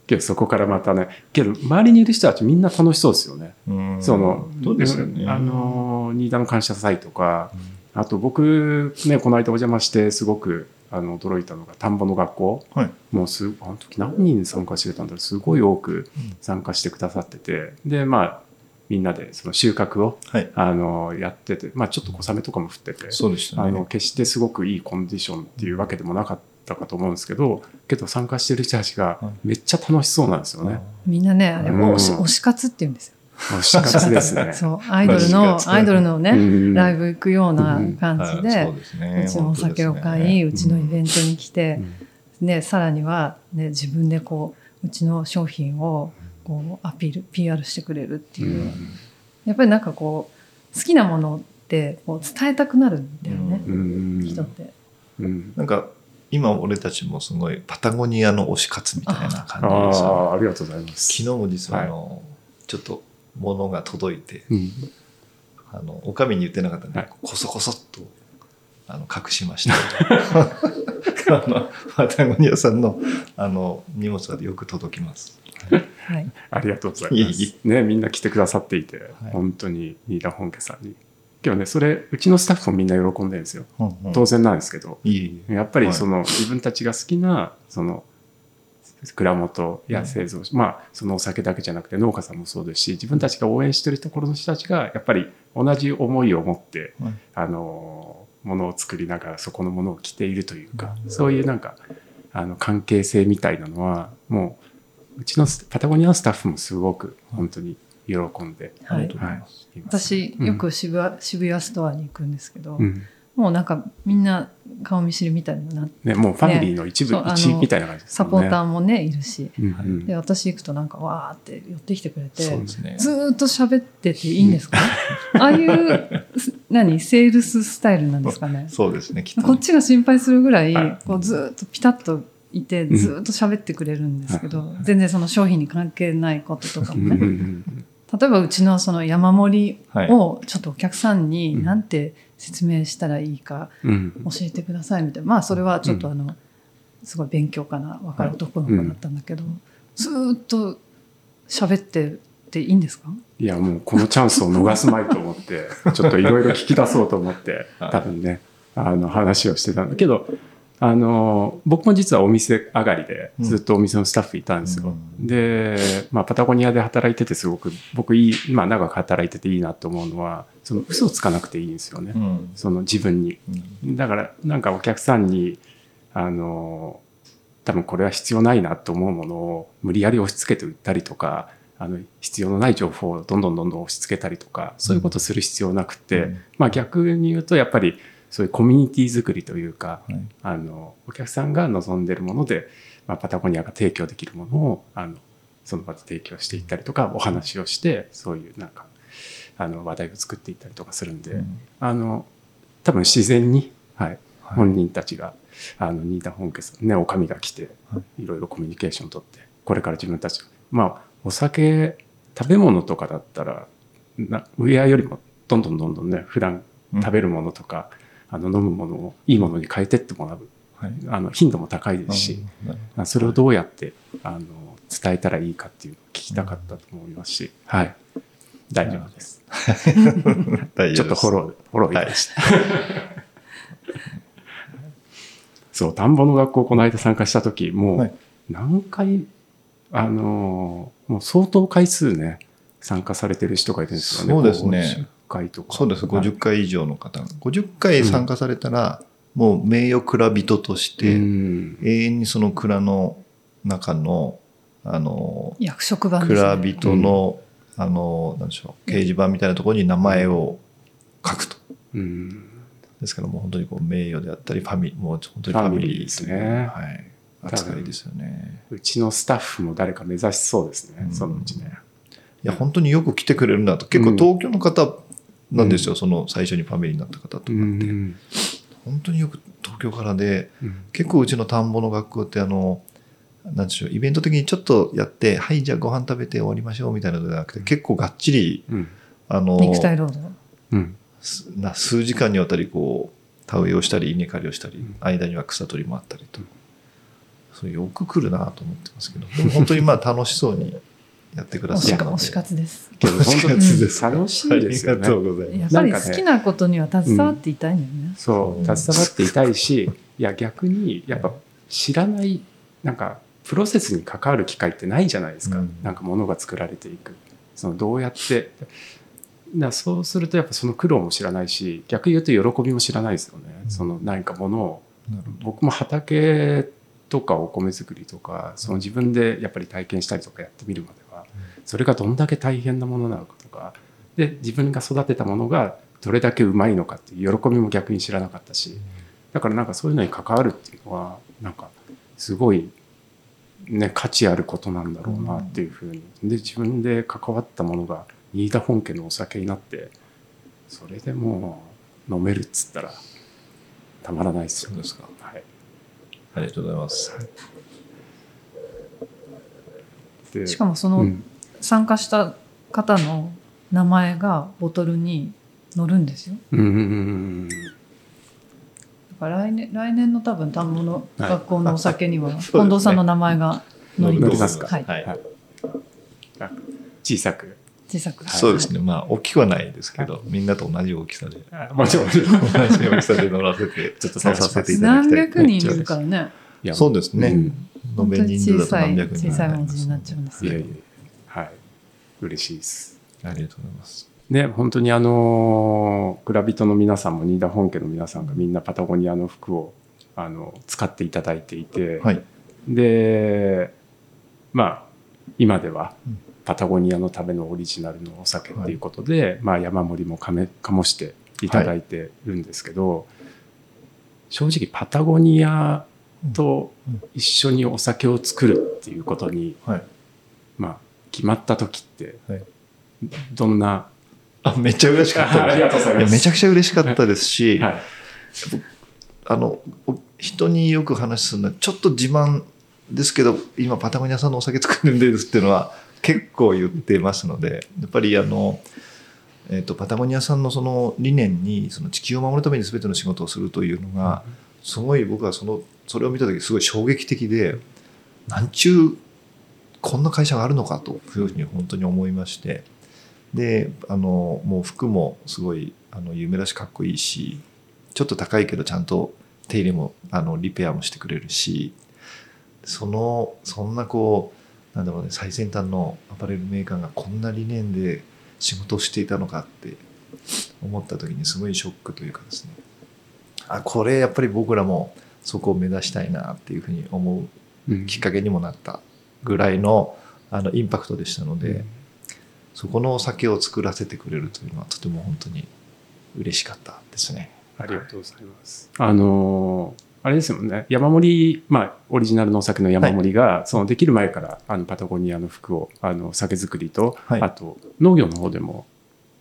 けどそこからまたねけど周りにいる人たちみんな楽しそうですよね。うん。そのそうですよね。あの新田の感謝祭とかあと僕ねこの間お邪魔してすごくあの驚いたのが田んぼの学校。はい。もうすあの時何人参加してたんだろう。すごい多く参加してくださってて。でまあみんなでその収穫をはい。あのやってて、まあ、ちょっと小雨とかも降っててそうでしたね。あの決してすごくいいコンディションっていうわけでもなかったかと思うんですけどけど参加してる人たちがめっちゃ楽しそうなんですよね。みんなね、あれ、うん推し推し活って言うんですよ。推し活ですね。そう、アイドルの、活アイドルのね、うんライブ行くような感じはいでそう、ちのお酒を買い、うちのイベントに来てう、んで、さらには、ね、自分でこう、うちの商品を、こう、アピール、PR してくれるっていう。やっぱりなんかこう、好きなものって、こう、伝えたくなるんだよね、うん。人って。うん。なんか今俺たちもすごいパタゴニアの推し活みたいなあ感じですよあありがとうございます。昨日も実はあの、ちょっと物が届いてうん。あのおかみに言ってなかったんで、はい。こそこそっとあの隠しました。あのパタゴニアさんのあの荷物がよく届きます。はい。ありがとうございます。ね、みんな来てくださっていて、はい。本当に飯田本家さん。に。今日ね、それ、うちのスタッフもみんな喜んでるんですよ。当然なんですけど、いえいえ。やっぱりその、自分たちが好きな、その、蔵元や製造、まあ、そのお酒だけじゃなくて農家さんもそうですし、自分たちが応援してるところの人たちが、やっぱり同じ思いを持って、はい。あの、ものを作りながらそこのものを着ているというか、そういうなんか、あの、関係性みたいなのは、もう、うちのスパタゴニアのスタッフもすごく本当に喜んで、はい。ありがとうござい私、よく渋谷、渋谷ストアに行くんですけど、うん。もうなんかみんな顔見知りみたいになって、ね、もうファミリーの一部、ね一みたいな感じですね。ポーターもね、いるし。うんうん。で、私行くとなんかわーって寄ってきてくれて、ね。ずーっと喋ってていいんですか？ああいう、す何セールススタイルなんですかね？そうですねきっとね。こっちが心配するぐらいはい、こうずーっとピタッといて、ん。ずーっと喋ってくれるんですけど、全然その商品に関係ないこととかうんもね。うん。うん例えばうちのその山盛りはい。をちょっとお客さんにうん。なんて説明したらいいかうん。教えてくださいみたいな。まあそれはちょっとあの、すごい勉強かな、分かる男の子だったんだけど、ずーっと喋ってていいんですか？いや、もうこのチャンスを逃すまいと思って、ちょっといろいろ聞き出そうと思って、多分ね、あの話をしてたんだけど、あの、僕も実はお店上がりでずっとお店のスタッフいたんですよ。うんで、まあ、パタゴニアで働いててすごく、僕いい、まあ、長く働いてていいなと思うのは、その嘘をつかなくていいんですよね。うんその自分に。うんだから、なんかお客さんに、あの、多分これは必要ないなと思うものを無理やり押し付けて売ったりとか、あの、必要のない情報をどんどんどんどん押し付けたりとか、そういうことする必要なくて、うんまあ逆に言うと、やっぱりそういうコミュニティ作りというか、はい。あの、お客さんが望んでるもので、まあ、パタゴニアが提供できるものを、あの、その場で提供していったりとか、お話をして、そういうなんか、あの、話題を作っていったりとかするんで、うん。あの、多分自然に、はい、はい。本人たちが、あの、新田本家さんね、お上が来てはい、いろいろコミュニケーション取って、これから自分たち、まあ、お酒、食べ物とかだったら、なウェアよりもどんどんどんどんね、普段食べるものとか、あの、飲むものをいいものに変えてってもらう。はいあの、頻度も高いですし、うんなるまあそれをどうやって、あの、伝えたらいいかっていうのを聞きたかったと思いますし、はい。大丈夫です。ちょっとフォロー、フォローいただして。そう、田んぼの学校この間参加した時、もはいう何回、あのーもう相当回数ね、参加されてる人がいるんですよね。そうですね50回とか。そうです、50回以上の方が。50回参加されたら、もう名誉蔵人としうて、ん。永遠にその蔵の中の、あの、役職番です、蔵ね。人の、あの、なんでしょう、掲示板みたいなところに名前を書くと。うん。ですからもう本当にこう名誉であったり、ファミもう本当にファミリーですね。はい。扱いですよね。うちのスタッフも誰か目指しそうですね、うんそのうちね。いや、本当によく来てくれるなと。結構東京の方なんですよ、その最初にファミリーになった方とかって。うん。本当によく東京からで、うん結構うちの田んぼの学校ってあの、なんでしょう、イベント的にちょっとやって、はい、じゃあご飯食べて終わりましょうみたいなのじゃなくて、結構がっちり、うん。あの、肉体労働。うん。すな数時間にわたりこう、田植えをしたり、稲刈りをしたりん、間には草取りもあったりと。そうよく来るなと思ってますけど、でも本当にまあ楽しそうにやってくだ推しさるので。か推し活です。けど本当推し活ですか楽しいですよねありがとうございます。やっぱりなんかね好きなことには携わっていたいんだよね。そう、携わっていたいし、いや逆に、やっぱ知らない、なんか、プロセスに関わる機会ってないじゃないですか。うんなんか物が作られていく。そのどうやってだそうするとやっぱその苦労も知らないし逆に言うと喜びも知らないですよね、その何かものを僕も畑とかお米作りとかその自分でやっぱり体験したりとかやってみるまではそれがどんだけ大変なものなのかとか。で自分が育てたものがどれだけうまいのかっていう喜びも逆に知らなかったし。だからなんかそういうのに関わるっていうのはなんかすごい、ね、価値あることなんだろうなっていうふうに。で自分で関わったものが新田本家のお酒になってそれでもう飲めるっつったらたまらないですよそうですか。はい、ありがとうございます。でしかもそのうん参加した方の名前がボトルに載るんですよ。うんうんうんだから来年来年の多分田んぼのはい学校のお酒には近藤さんの名前が載りま。すはい、はいはいあ小さく小さく。そうですね。まあ、大きくはないですけど、みんなと同じ大きさで、もちろん同じ大きさで乗らせて、ちょっと乗させていただ何きたい。百人いるからね。そうですね。うん延本当にべ人数だと小さい何百人小さい文字になっちゃうんですけどいやいや。はい嬉しいですありがとうございます。ね本当にあの蔵人の皆さんも新田本家の皆さんがみんなパタゴニアの服をあの使っていただいていて、はい。でまあ今ではうんパタゴニアのためのオリジナルのお酒っていうことで、まあ、山盛りもかめ醸していただいてるんですけど、正直パタゴニアと一緒にお酒を作るっていうことに、はい。まあ、決まった時ってはい。どんな、あ、めっちゃ嬉しかった。ありがとうございます。やめちゃくちゃ嬉しかったですし、はい。あの、お人によく話すのは、ちょっと自慢ですけど、今パタゴニアさんのお酒作るんですっていうのは結構言ってますので、やっぱりあの、えっとパタゴニアさんのその理念にその地球を守るために全ての仕事をするというのが、すごい僕はそのそれを見た時すごい衝撃的でなんちゅうこんな会社があるのかというふうに本当に思いまして。であのもう服もすごいあの有名だしかっこいいしちょっと高いけどちゃんと手入れもあのリペアもしてくれるしそのそんなこうなんだろうね最先端のアパレルメーカーがこんな理念で仕事をしていたのかって思った時にすごいショックというかですね。あこれやっぱり僕らもそこを目指したいなっていうふうに思うきっかけにもなった。ぐらいのあのインパクトでしたので、うんそこのお酒を作らせてくれるというのはとても本当に嬉しかったですね。ありがとうございます。あのーあれですもんね山盛り、まあ、オリジナルのお酒の山盛りが、そのできる前からあのパタゴニアの服をあの酒造りと、はいあと農業の方でも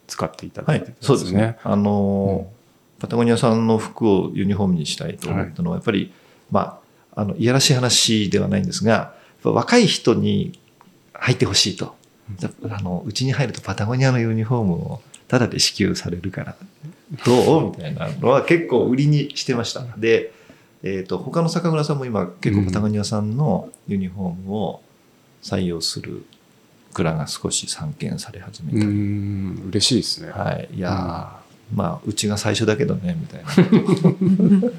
使っていただはいいて、そうですね。。あのーパタゴニアさんの服をユニフォームにしたいと思ったのは、やっぱり、まあ、あの、いやらしい話ではないんですが、若い人に入ってほしいと。あの、うちに入るとパタゴニアのユニフォームをタダで支給されるから、どう？みたいなのは結構売りにしてました。で、えっ、と、他の酒蔵さんも今結構パタゴニアさんのユニフォームを採用する蔵が少し散見され始めうた。りん。嬉しいですね。はい、いやー、まあうちが最初だけどねみたいな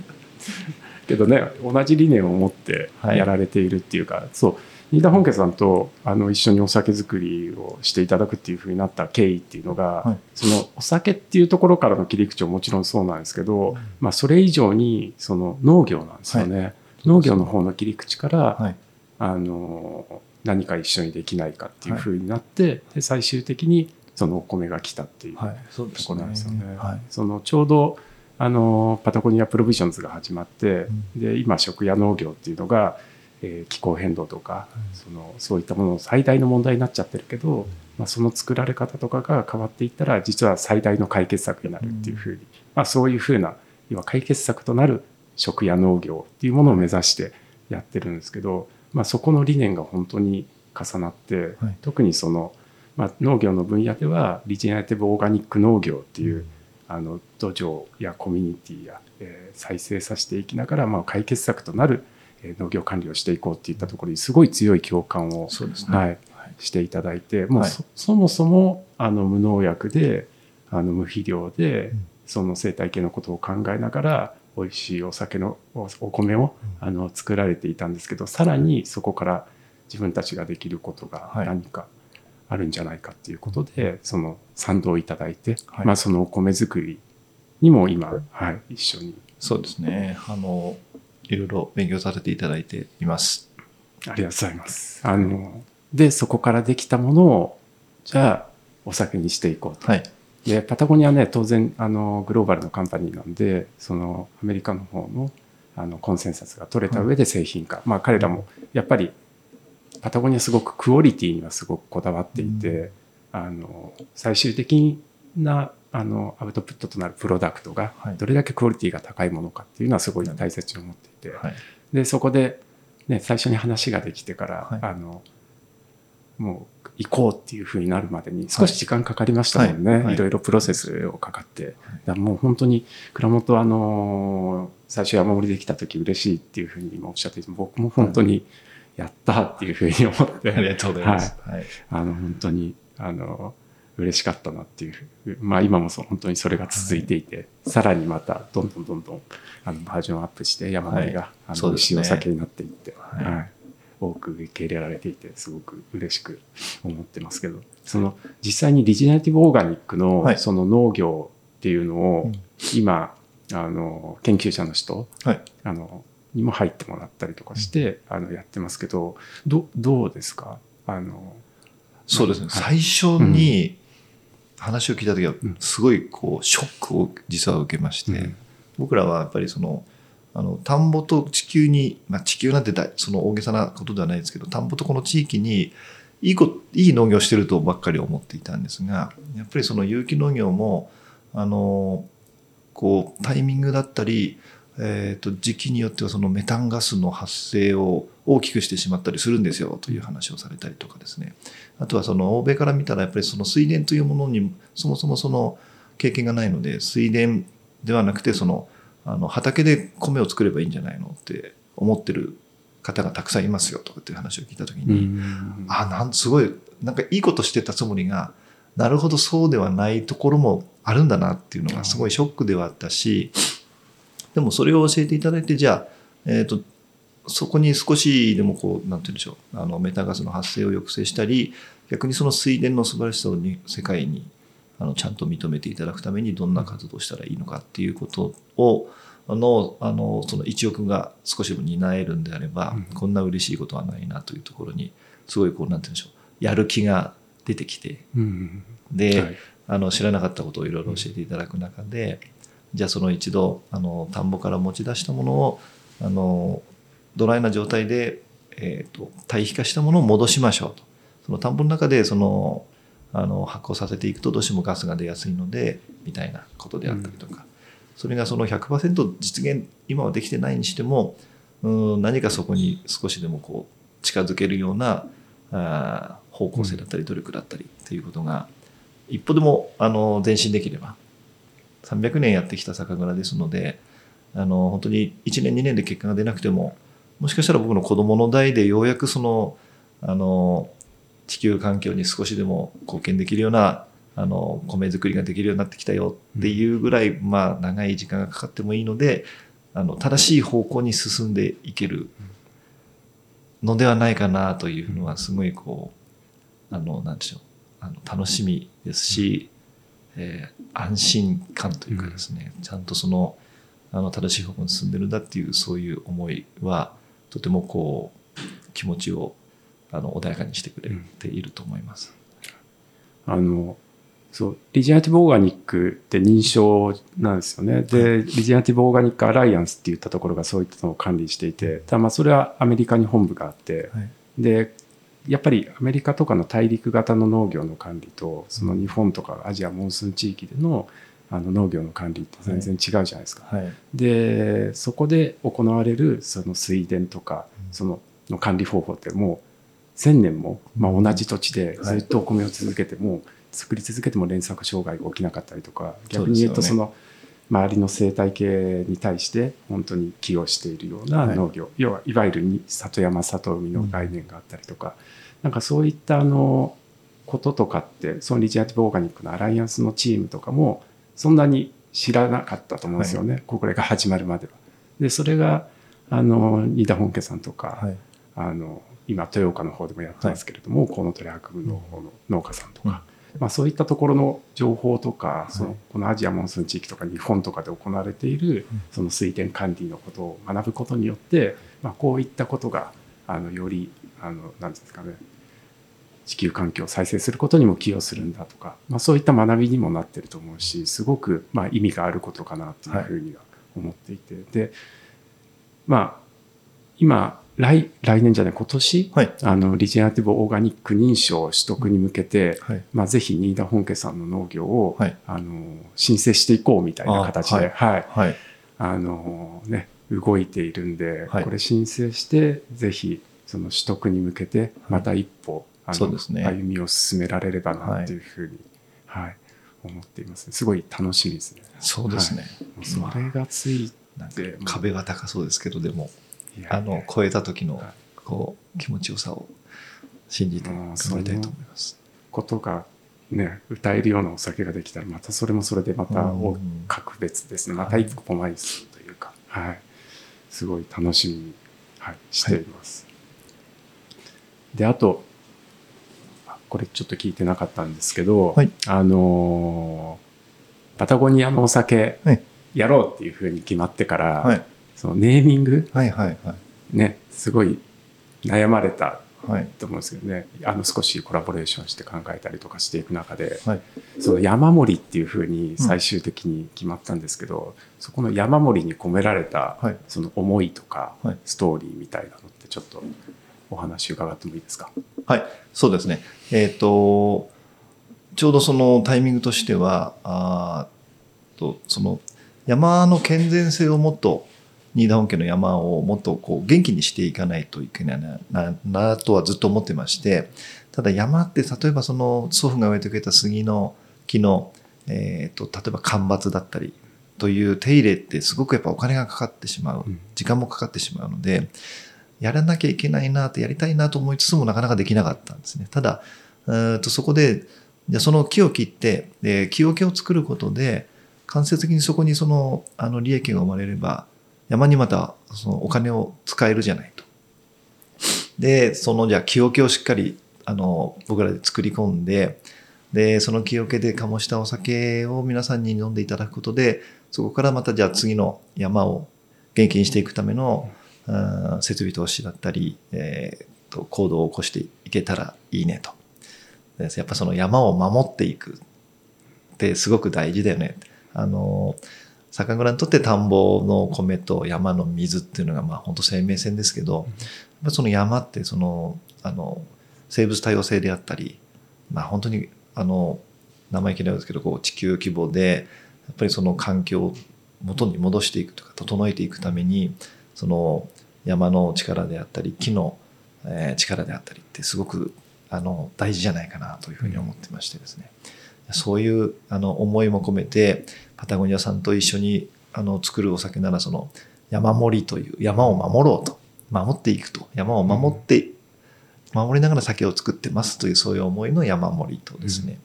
けどね同じ理念を持ってはい。やられているっていうか、そう新田本家さんとあの一緒にお酒造りをしていただくっていうふうになった経緯っていうのが、はい。そのお酒っていうところからの切り口はもちろんそうなんですけど、まあ、それ以上にその農業なんですよね、農業の方の切り口から、はい。あの何か一緒にできないかっていうふうになって、で最終的にそのお米が来たっていうところなんですよね。はい。そのちょうどあのパタゴニアプロビジョンズが始まって、うで今食や農業っていうのが、えー気候変動とか、そのそういったものの最大の問題になっちゃってるけど、まあ、その作られ方とかが変わっていったら実は最大の解決策になるっていうふうに、まあ、そういうふうな要は解決策となる食や農業っていうものを目指してやってるんですけど、まあ、そこの理念が本当に重なって、はい。特にその、まあ、農業の分野ではリジェネラティブ・オーガニック農業っていう、あの土壌やコミュニティや、えー再生させていきながら、まあ、解決策となる、えー農業管理をしていこうっていったところにすごい強い共感を、ね。はい、していただいてもうはいそ,、そもそもあの無農薬であの無肥料で、うん。その生態系のことを考えながら美味しいお酒のおお米を、あの作られていたんですけどさらにそこから自分たちができることがはい。何かあるんじゃないかっていうことで、その賛同いただいて、はいまあそのお米作りにも今、はい、一緒にそうですね。あの、いろいろ勉強させていただいています。ありがとうございます。あの、で、そこからできたものを、じゃあ、お酒にしていこうと。はい。で、パタゴニアね、当然、あの、グローバルのカンパニーなんで、その、アメリカの方の、あの、コンセンサスが取れた上で製品化。まあ、彼らも、やっぱり、パタゴニアすごくクオリティにはすごくこだわっていて、あの、最終的な、あの、アウトプットとなるプロダクトがはい、どれだけクオリティが高いものかっていうのはすごい大切に思っていて、はい。で、そこで、ね、最初に話ができてから、はい。あの、もう行こうっていうふうになるまでに少し時間かかりましたもんね。はい。はい。い。ろいろプロセスをかかって。だからもう本当に、倉本あの、最初山盛りできた時嬉しいっていうふうに今おっしゃっていて、僕も本当にやったっていうふうに思って、ありがとうございます。はい。あの、本当に、あの、嬉しかったなっていう。まあ今もそう本当にそれが続いていて、さらにまたどんどんどんどんあのバージョンアップして山盛りが、はいあの美味しいお酒になっていって、はいはい多く受け入れられていて、すごく嬉しく思ってますけど、その実際にリジネラティブオーガニックのはいその農業っていうのを、うん今、あの、研究者の人、はい。あの、にも入ってもらったりとかして、あの、やってますけど、ど、どうですか？あの、そうですね。はい。最初に話を聞いた時はうん、すごいこう、ショックを実は受けまして、うん。僕らはやっぱりその、あの、田んぼと地球に、まあ地球なんてだその大げさなことではないですけど、田んぼとこの地域に、いいこ、いい農業をしてるとばっかり思っていたんですが、やっぱりその有機農業も、あの、こう、タイミングだったり、えっ、と、時期によってはそのメタンガスの発生を大きくしてしまったりするんですよという話をされたりとかですね。あとはその欧米から見たらやっぱりその水田というものにそもそもその経験がないので、水田ではなくてその、あの畑で米を作ればいいんじゃないのって思ってる方がたくさんいますよとかっていう話を聞いたときに、うんあ、なんすごい、なんかいいことしてたつもりが、なるほどそうではないところもあるんだなっていうのがすごいショックではあったし、でもそれを教えていただいて、じゃあ、えっ、と、そこに少しでもこう、なんて言うんでしょう、あの、メタンガスの発生を抑制したり、逆にその水田の素晴らしさをに世界にあのちゃんと認めていただくためにどんな活動をしたらいいのかっていうことを、あの、あの、その一億が少しでも担えるんであれば、うん。こんな嬉しいことはないなというところに、すごいこう、なんて言うんでしょう、やる気が出てきて、うん。で、はい。あの知らなかったことをいろいろ教えていただく中で、じゃあその一度あの田んぼから持ち出したものをあのドライな状態で、えー、と堆肥化したものを戻しましょうと。その田んぼの中でそのあの発酵させていくとどうしてもガスが出やすいのでみたいなことであったりとか、それがその100%実現今はできてないにしてもうん何かそこに少しでもこう近づけるようなあ方向性だったり努力だったりっていうことが一歩でもあの前進できれば300年やってきた酒蔵ですのであの本当に1年2年で結果が出なくてももしかしたら僕の子供の代でようやくそのあの地球環境に少しでも貢献できるようなあの米作りができるようになってきたよっていうぐらい、まあ長い時間がかかってもいいのであの正しい方向に進んでいけるのではないかなというのはすごいこうあのなんでしょうあの楽しみですし、えー安心感というかですね、ちゃんとそのあの正しい方向に進んでるんだっていうそういう思いはとてもこう気持ちをあの穏やかにしてくれていると思います。あの、そう、リジェネラティブオーガニックって認証なんですよね。で、リジェネラティブオーガニックアライアンスって言ったところがそういったのを管理していて、ただまあそれはアメリカに本部があって、はい。で、やっぱりアメリカとかの大陸型の農業の管理と、その日本とかアジアモンスーン地域でのあの農業の管理って全然違うじゃないですか。はい。で、そこで行われるその水田とか、うん。そのの管理方法ってもう1000年も、まあ、同じ土地でずっとお米を続けても、作り続けても連作障害が起きなかったりとか、逆に言うとそその周りの生態系に対して本当に寄与しているようなはい。農業、要はいわゆるに里山里海の概念があったりとか、なんかそういったあのこととかってそのリジナティブオーガニックのアライアンスのチームとかもそんなに知らなかったと思うんですよね、これが始まるまでは。でそれがあの新田本家さんとか、はい。あの今豊岡の方でもやってますけれども、この鳥博部の方の農家さんとか、まあ、そういったところの情報とか、そのこのアジアモンスーン地域とか日本とかで行われているその水田管理のことを学ぶことによって、まあ、こういったことがあのよりあのなんていうんですかね地球環境を再生することにも寄与するんだとか、まあ、そういった学びにもなってると思うしすごくまあ意味があることかなというふうには思っていて、でまあ今来来年じゃない今年？はい。あのリジェネラティブオーガニック認証取得に向けて、はい。まあ、ぜひ新田本家さんの農業を、はい。あの申請していこうみたいな形で、あはい。はい。あのね、動いているんで、はい。これ申請してぜひその取得に向けてまた一歩、あのね。歩みを進められればなというふうに、はい。思っていますすごい楽しみですね。そうですね。それがついて、壁は高そうですけど、でも、あの、超えた時のはい、こう、気持ちよさを信じて頑張りたいと思います。ことがね歌えるようなお酒ができたらまたそれもそれでまた大格別ですね、また一歩前に進むというか、はい、すごい楽しみに、はい、しています。であとあこれちょっと聞いてなかったんですけど、はい。あのーパタゴニアのお酒はい。やろうっていうふうに決まってから、はい。そのネーミング？はいはいはい。ねすごい悩まれたはい。と思うんですけどねあの少しコラボレーションして考えたりとかしていく中ではい。その山盛りっていうふうに最終的に決まったんですけど、そこの山盛りに込められたはい。その思いとかはいストーリーみたいなのってちょっとお話伺ってもいいですか、はい、そうですね。えっ、と、ちょうどそのタイミングとしては、あーとその山の健全性をもっと、新田本家の山をもっとこう元気にしていかないといけないなななとはずっと思ってまして、ただ山って例えばその祖父が植えてくれた杉の木の、えー、と例えば間伐だったりという手入れってすごくやっぱお金がかかってしまううん。時間もかかってしまうのでやらなきゃいけないなってやりたいなと思いつつもなかなかできなかったんですね。ただえーとそこでじゃあその木を切ってで木桶を作ることで間接的にそこにそのあの利益が生まれれば山にまたそのお金を使えるじゃないと。でそのじゃあ木桶をしっかりあの僕らで作り込んででその木桶で醸したお酒を皆さんに飲んでいただくことでそこからまたじゃあ次の山を元気にしていくための、うん設備投資だったり、えーと行動を起こしていけたらいいねと。やっぱその山を守っていくってすごく大事だよね。あの酒蔵にとって田んぼの米と山の水っていうのがまあ本当生命線ですけど、やっぱその山ってそのあの生物多様性であったり、まあ、本当にあの生意気なんですけどこう地球規模でやっぱりその環境を元に戻していくとか整えていくためにその山の力であったり木の、えー力であったりってすごくあの大事じゃないかなというふうに思ってましてですね、そういうあの思いも込めてパタゴニアさんと一緒にあの作るお酒ならその山盛りという山を守ろうと。守っていくと。山を守って、守りながら酒を作ってますというそういう思いの山盛りとですね、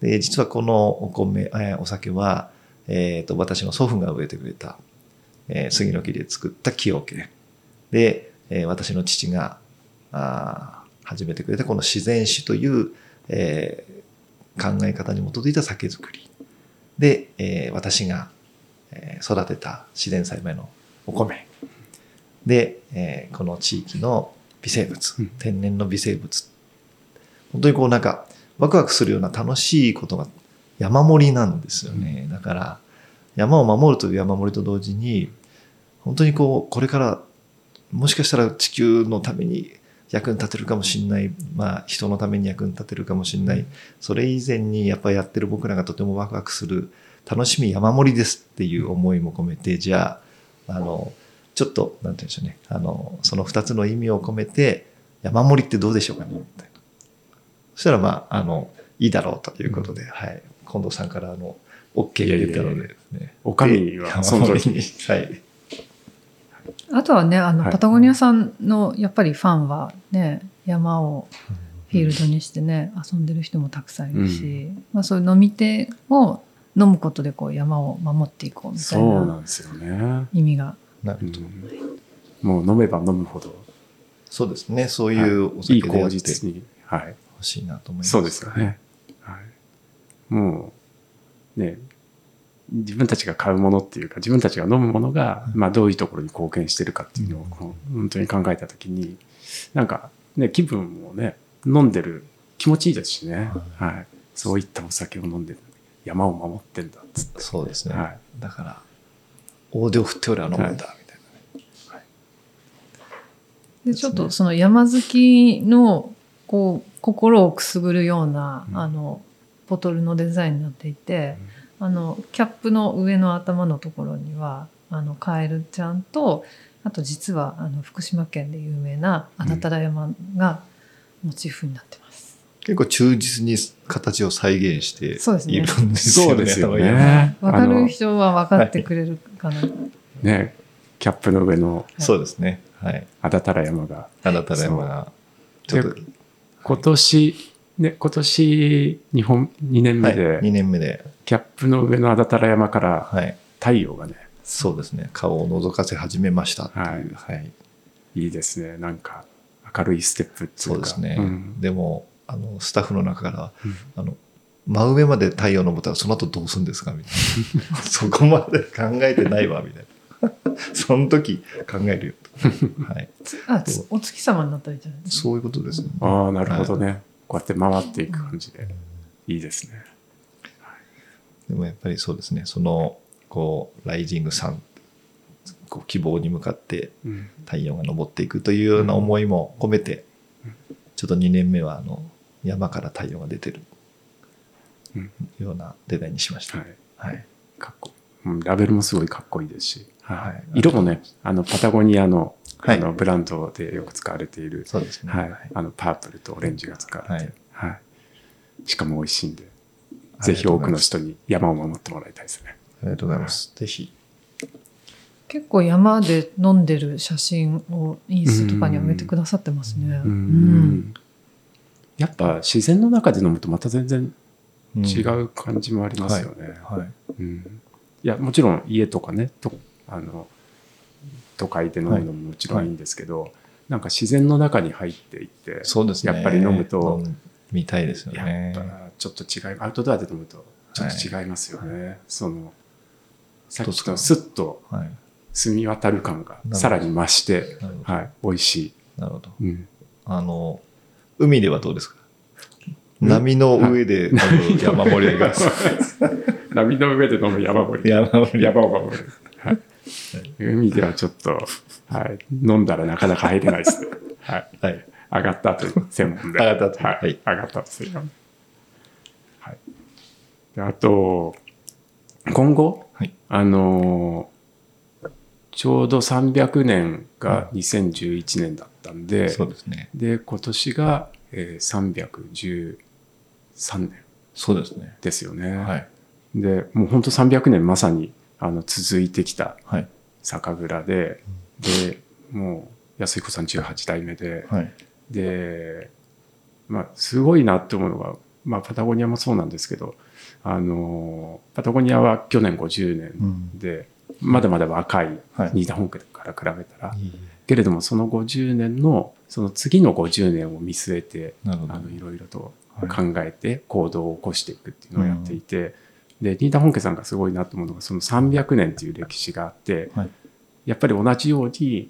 で実はこのお米えーお酒は、えー、と私の祖父が植えてくれた、えー杉の木で作った木桶。で、えー私の父があー始めてくれたこの自然酒という、えー考え方に基づいた酒造りで、えー私が、えー育てた自然栽培のお米。で、えーこの地域の微生物うん。天然の微生物。本当にこうなんかワクワクするような楽しいことが山盛りなんですよね、だから山を守るという山盛りと同時に本当にこうこれからもしかしたら地球のために役に立てるかもしれない、まあ、人のために役に立てるかもしれない。それ以前にやっぱりやってる僕らがとてもワクワクする楽しみ山盛りですっていう思いも込めてじゃああのちょっとなんて言うんでしょうね。あのその2つの意味を込めて山盛りってどうでしょうかね。みたいなそしたらまああのいいだろうということで、はい、近藤さんからあの OK が言ったのでですね。お上はそのにはいあとはねあの、はいパタゴニアさんのやっぱりファンはね山をフィールドにしてね、遊んでる人もたくさんいるし、まあ、そういう飲み手を飲むことでこう山を守っていこうみたいそうななんですよね、意味がなるほどうんもう飲めば飲むほどそうですね。そういうお酒いい口でやって実に。はい。ほしいなと思います。そうですよね。はい。もう、ね、自分たちが買うものっていうか、自分たちが飲むものが、まあどういうところに貢献してるかっていうのを、本当に考えたときに、なんかね、気分もね、飲んでる気持ちいいですしね。はい。そういったお酒を飲んでる。山を守ってんだっつって。そうですね。はいだから、大手を振って俺は飲むんだ、みたいなね。でちょっとその山好きのこう心をくすぐるような、うんあのボトルのデザインになっていて、あのキャップの上の頭のところにはあのカエルちゃんとあと実はあの福島県で有名な安達太良山がモチーフになってます。結構忠実に形を再現してそうですねいるんですよね。そうですね。わかあのる人は分かってくれるかな。ね、キャップの上のそうですね。はい。安達太良山が、あなたの山が、ちょっと、今年、ね、今年日本2年目はい、で、2年目で、キャップの上の安達太良山からはい。太陽がね、そうですね。顔を覗かせ始めましたっていう。はい。いいですね。なんか、明るいステップっていうか。そうですね。んでも、あの、スタッフの中から、うんあの、真上まで太陽昇ったらその後どうするんですか？みたいな。そこまで考えてないわ、みたいな。その時考えるよと。はい。あつお月様になったらいいじゃないですか？そういうことですよね。ああ、なるほどね。こうやって回っていく感じで。いいですね。でもやっぱりそうですね。その、こう、ライジングさん、こう希望に向かってうん太陽が昇っていくというような思いも込めて、ちょっと2年目はあの山から太陽が出てるうんようなデザインにしました。はい。はい。かっこうんラベルもすごいかっこいいですし。はいはい色もね、あの、パタゴニアの、はいあの、ブランドでよく使われている、そうですね。はい。あの、パープルとオレンジが使われて、ははいい。しかも美味しいんで、あぜひ多くの人に山を守ってもらいたいですね。ありがとうございます。ぜひ。結構山で飲んでる写真をインスタとかに上げてくださってますね。ううんん。やっぱ自然の中で飲むとまた全然うん違う感じもありますよね。はい。うんいや、もちろん家とかね、とあの、都会で飲むのももちろんいいんですけど、なんか自然の中に入っていって、そうですね。やっぱり飲むと飲みたいですよやねっ。ぱちょっと違い、アウトドアで飲むとちょっと違いますよね。その、さっきとスッとはい。澄み渡る感がさらに増して。はい、美味しい。なるほど。うん。あの、海ではどうですか？波の上で飲む山盛りが 波の上で飲む山盛り。山盛り。山を守る。はい。海ではちょっと、はい。飲んだらなかなか入れないですね。はい。はい。上がった後に専門で。上がった後はい。はい上がった後専門あと、今後、はいあのーちょうど300年が2011年だったんで、そうですね。で、今年が、えー、313年そうですね。ですよね。はい。で、もう本当300年まさにあの続いてきたはい。酒蔵で、で、もう安彦さん18代目で、はい。で、まあ、すごいなって思うのが、まあ、パタゴニアもそうなんですけど、あの、パタゴニアは去年50う年ん。で、まだまだ若いはい。新田本家から比べたら、けれどもその50年の、その次の50年を見据えて。あの、いろいろとはい考えて行動を起こしていくっていうのをやっていて、で、新田本家さんがすごいなと思うのが、その300年っていう歴史があって、はいやっぱり同じように、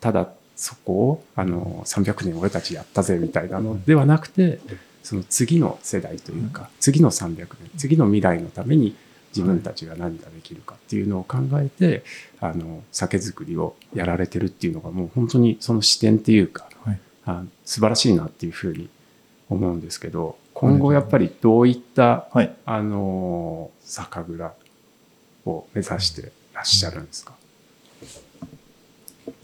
ただそこを、あの、300年俺たちやったぜみたいなのではなくて、その次の世代というか、次の300年、次の未来のために自分たちが何ができるかっていうのを考えて、あの、酒造りをやられてるっていうのがもう本当にその視点っていうか、はいあ素晴らしいなっていうふうに思うんですけど、今後やっぱりどういった、はい。あの、酒蔵を目指してらっしゃるんですか、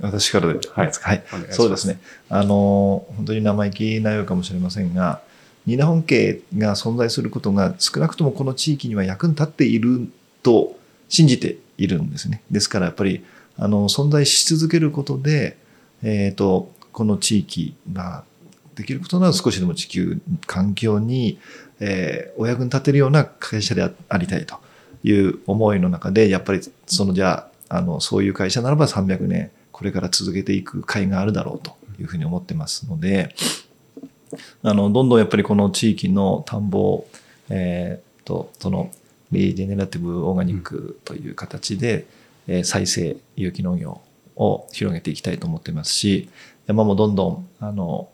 私からで。はいはい。そうですね。あの、本当に生意気なようかもしれませんが、ニナ本家が存在することが少なくともこの地域には役に立っていると信じているんですね。ですからやっぱり、あの、存在し続けることで、えっ、と、この地域ができることなら少しでも地球環境に、えーお役に立てるような会社であありたいという思いの中で、やっぱりそのじゃあ、あの、そういう会社ならば300年これから続けていく会があるだろうというふうに思ってますので、あの、どんどんやっぱりこの地域の田んぼ、えーっと、その、リジェネラティブオーガニックという形で、えー再生有機農業を広げていきたいと思ってますし、山もどんどん、あの、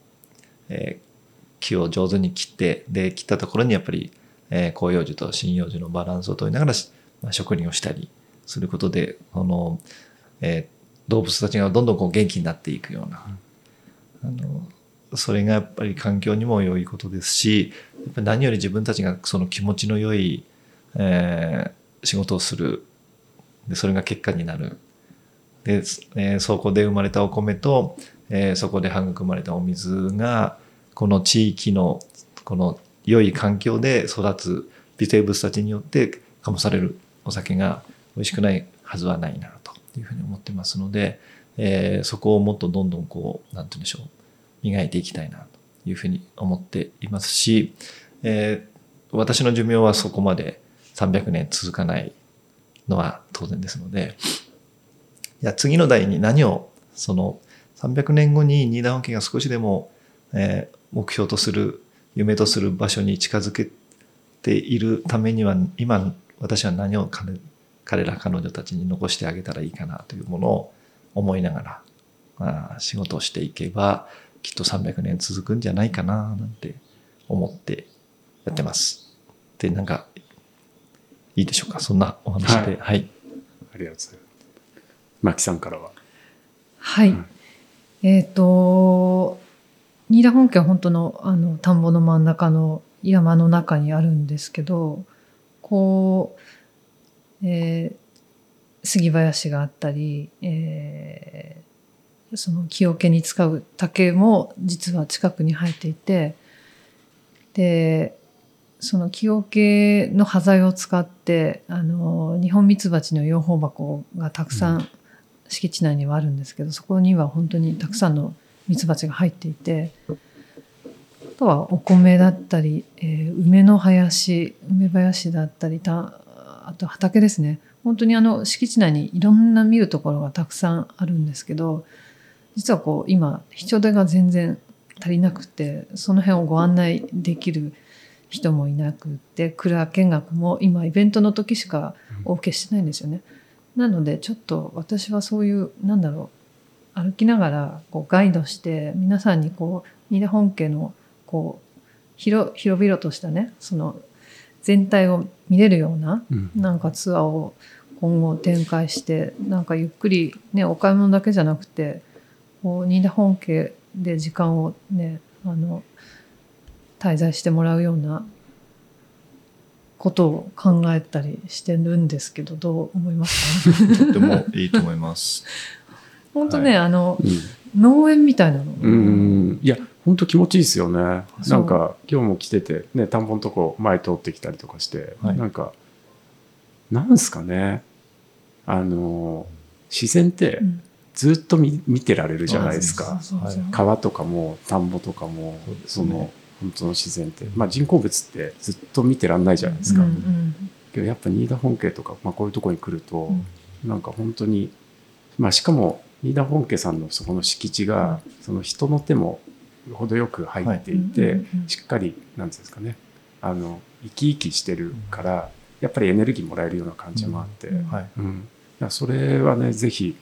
えー木を上手に切って、で、切ったところにやっぱり、えー広葉樹と針葉樹のバランスを取りながら、まあ、植林をしたりすることで、あの、えー動物たちがどんどんこう元気になっていくような、あの、それがやっぱり環境にも良いことですし、やっぱ何より自分たちがその気持ちの良い、えー仕事をする。で、それが結果になる。で、えーそこで生まれたお米と、えーそこで育まれたお水が、この地域の、この良い環境で育つ微生物たちによって醸されるお酒が美味しくないはずはないなというふうに思ってますので、えーそこをもっとどんどんこう、なんて言うんでしょう、磨いていきたいなというふうに思っていますし、えー私の寿命はそこまで300年続かないのは当然ですので、いや次の代に何を、その300年後に二段家が少しでも、えー目標とする、夢とする場所に近づけているためには、今私は何を彼彼ら彼女たちに残してあげたらいいかなというものを思いながら、あ仕事をしていけば、きっと300年続くんじゃないかな、なんて思ってやってます。で、なんか、いいでしょうか？そんなお話で。ははい。ありがとうございます。マキさんからは。はい。うんえっ、と、新田本家は本当のあの田んぼの真ん中の山の中にあるんですけど、こう、えー杉林があったり、えーその木桶に使う竹も実は近くに生えていて、で、その木桶の端材を使って、あの、日本ミツバチの養蜂箱がたくさん敷地内にはあるんですけどそこには本当にたくさんのミツバチが入っていてあとはお米だったり、えー梅の林梅林だったりたあと畑ですね。本当にあの敷地内にいろんな見るところがたくさんあるんですけど実はこう今人手が全然足りなくてその辺をご案内できる人もいなくって蔵見学も今イベントの時しかお受けしてないんですよね。なのでちょっと私はそういうなんだろう歩きながらこうガイドして皆さんにこう新田本家のこう広広々としたねその全体を見れるようなうんなんかツアーを今後展開してなんかゆっくりねお買い物だけじゃなくて新田本家で時間をねあの滞在してもらうようなことを考えたりしてるんですけどどう思いますか？とてもいいと思います。本当ね、はあのうん。農園みたいなの、うんいや本当気持ちいいですよね。なんか今日も来ててね田んぼのとこ前通ってきたりとかして、はい。なんかなんすかね。あの自然ってうんずっと見見てられるじゃないですか、川とかも田んぼとかもその本当の自然って、まあ、人工物ってずっと見てらんないじゃないですか、うんうん。けどやっぱ新田本家とか、まあ、こういうとこに来ると、うん。なんか本当に、まあ、しかも新田本家さんのそこの敷地が、その人の手も程よく入っていて、しっかりなんていうんですかね。あの生き生きしてるから、やっぱりエネルギーもらえるような感じもあって、うん。はい。うん。それはねぜひ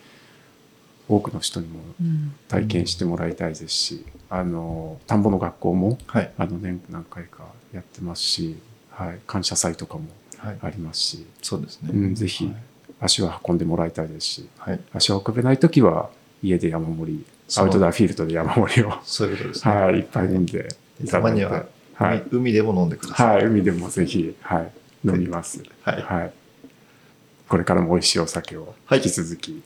多くの人にもうん体験してもらいたいですし、あの田んぼの学校もはい。あの年何回かやってますし、はい、感謝祭とかもはい。ありますし、そうですね。うんぜひはい足を運んでもらいたいですしはい。足を運べない時は家で山盛りアウトドアフィールドで山盛りを、そういうことですね。はい、いっぱい飲んでいただいてたまには、はい、海海でも飲んでください。はい、海でもぜひ、はい、飲みます、はいはい、これからも美味しいお酒をはい引き続き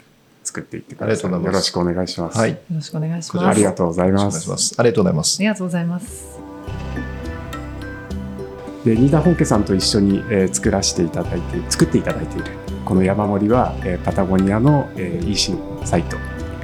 作っていってください、ありがとうございますよろしくお願いします、はい。よろしくお願いします。ありがとうございます。ありがとうございますあ。りがとうございます。で新田本家さんと一緒に、えー作らせていただいて作っていただいているこの山盛りは、えーパタゴニアの、えー EC サイト、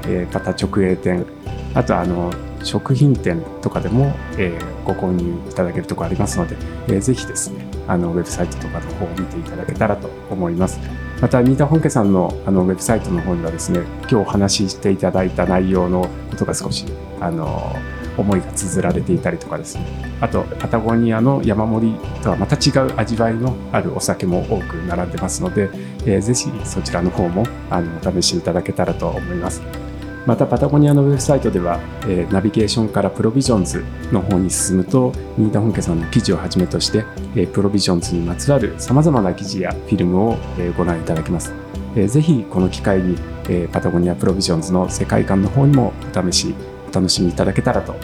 えーパタ直営店あとあの食品店とかでも、えーご購入いただけるところありますので、えーぜひですねあのウェブサイトとかの方を見ていただけたらと思いますまた新田本家さんのあのウェブサイトの方にはですね今日お話ししていただいた内容のことが少しあの思いが綴られていたりとかですね。あとパタゴニアの山盛りとはまた違う味わいのあるお酒も多く並んでますので、えー、ぜひそちらの方もあのお試しいただけたらと思います。またパタゴニアのウェブサイトでは、えー、ナビゲーションからプロビジョンズの方に進むと新田本家さんの記事をはじめとして、えー、プロビジョンズにまつわるさまざまな記事やフィルムを、えー、ご覧いただけます、えー、ぜひこの機会に、えー、パタゴニアプロビジョンズの世界観の方にもお試しお楽しみいただけたらと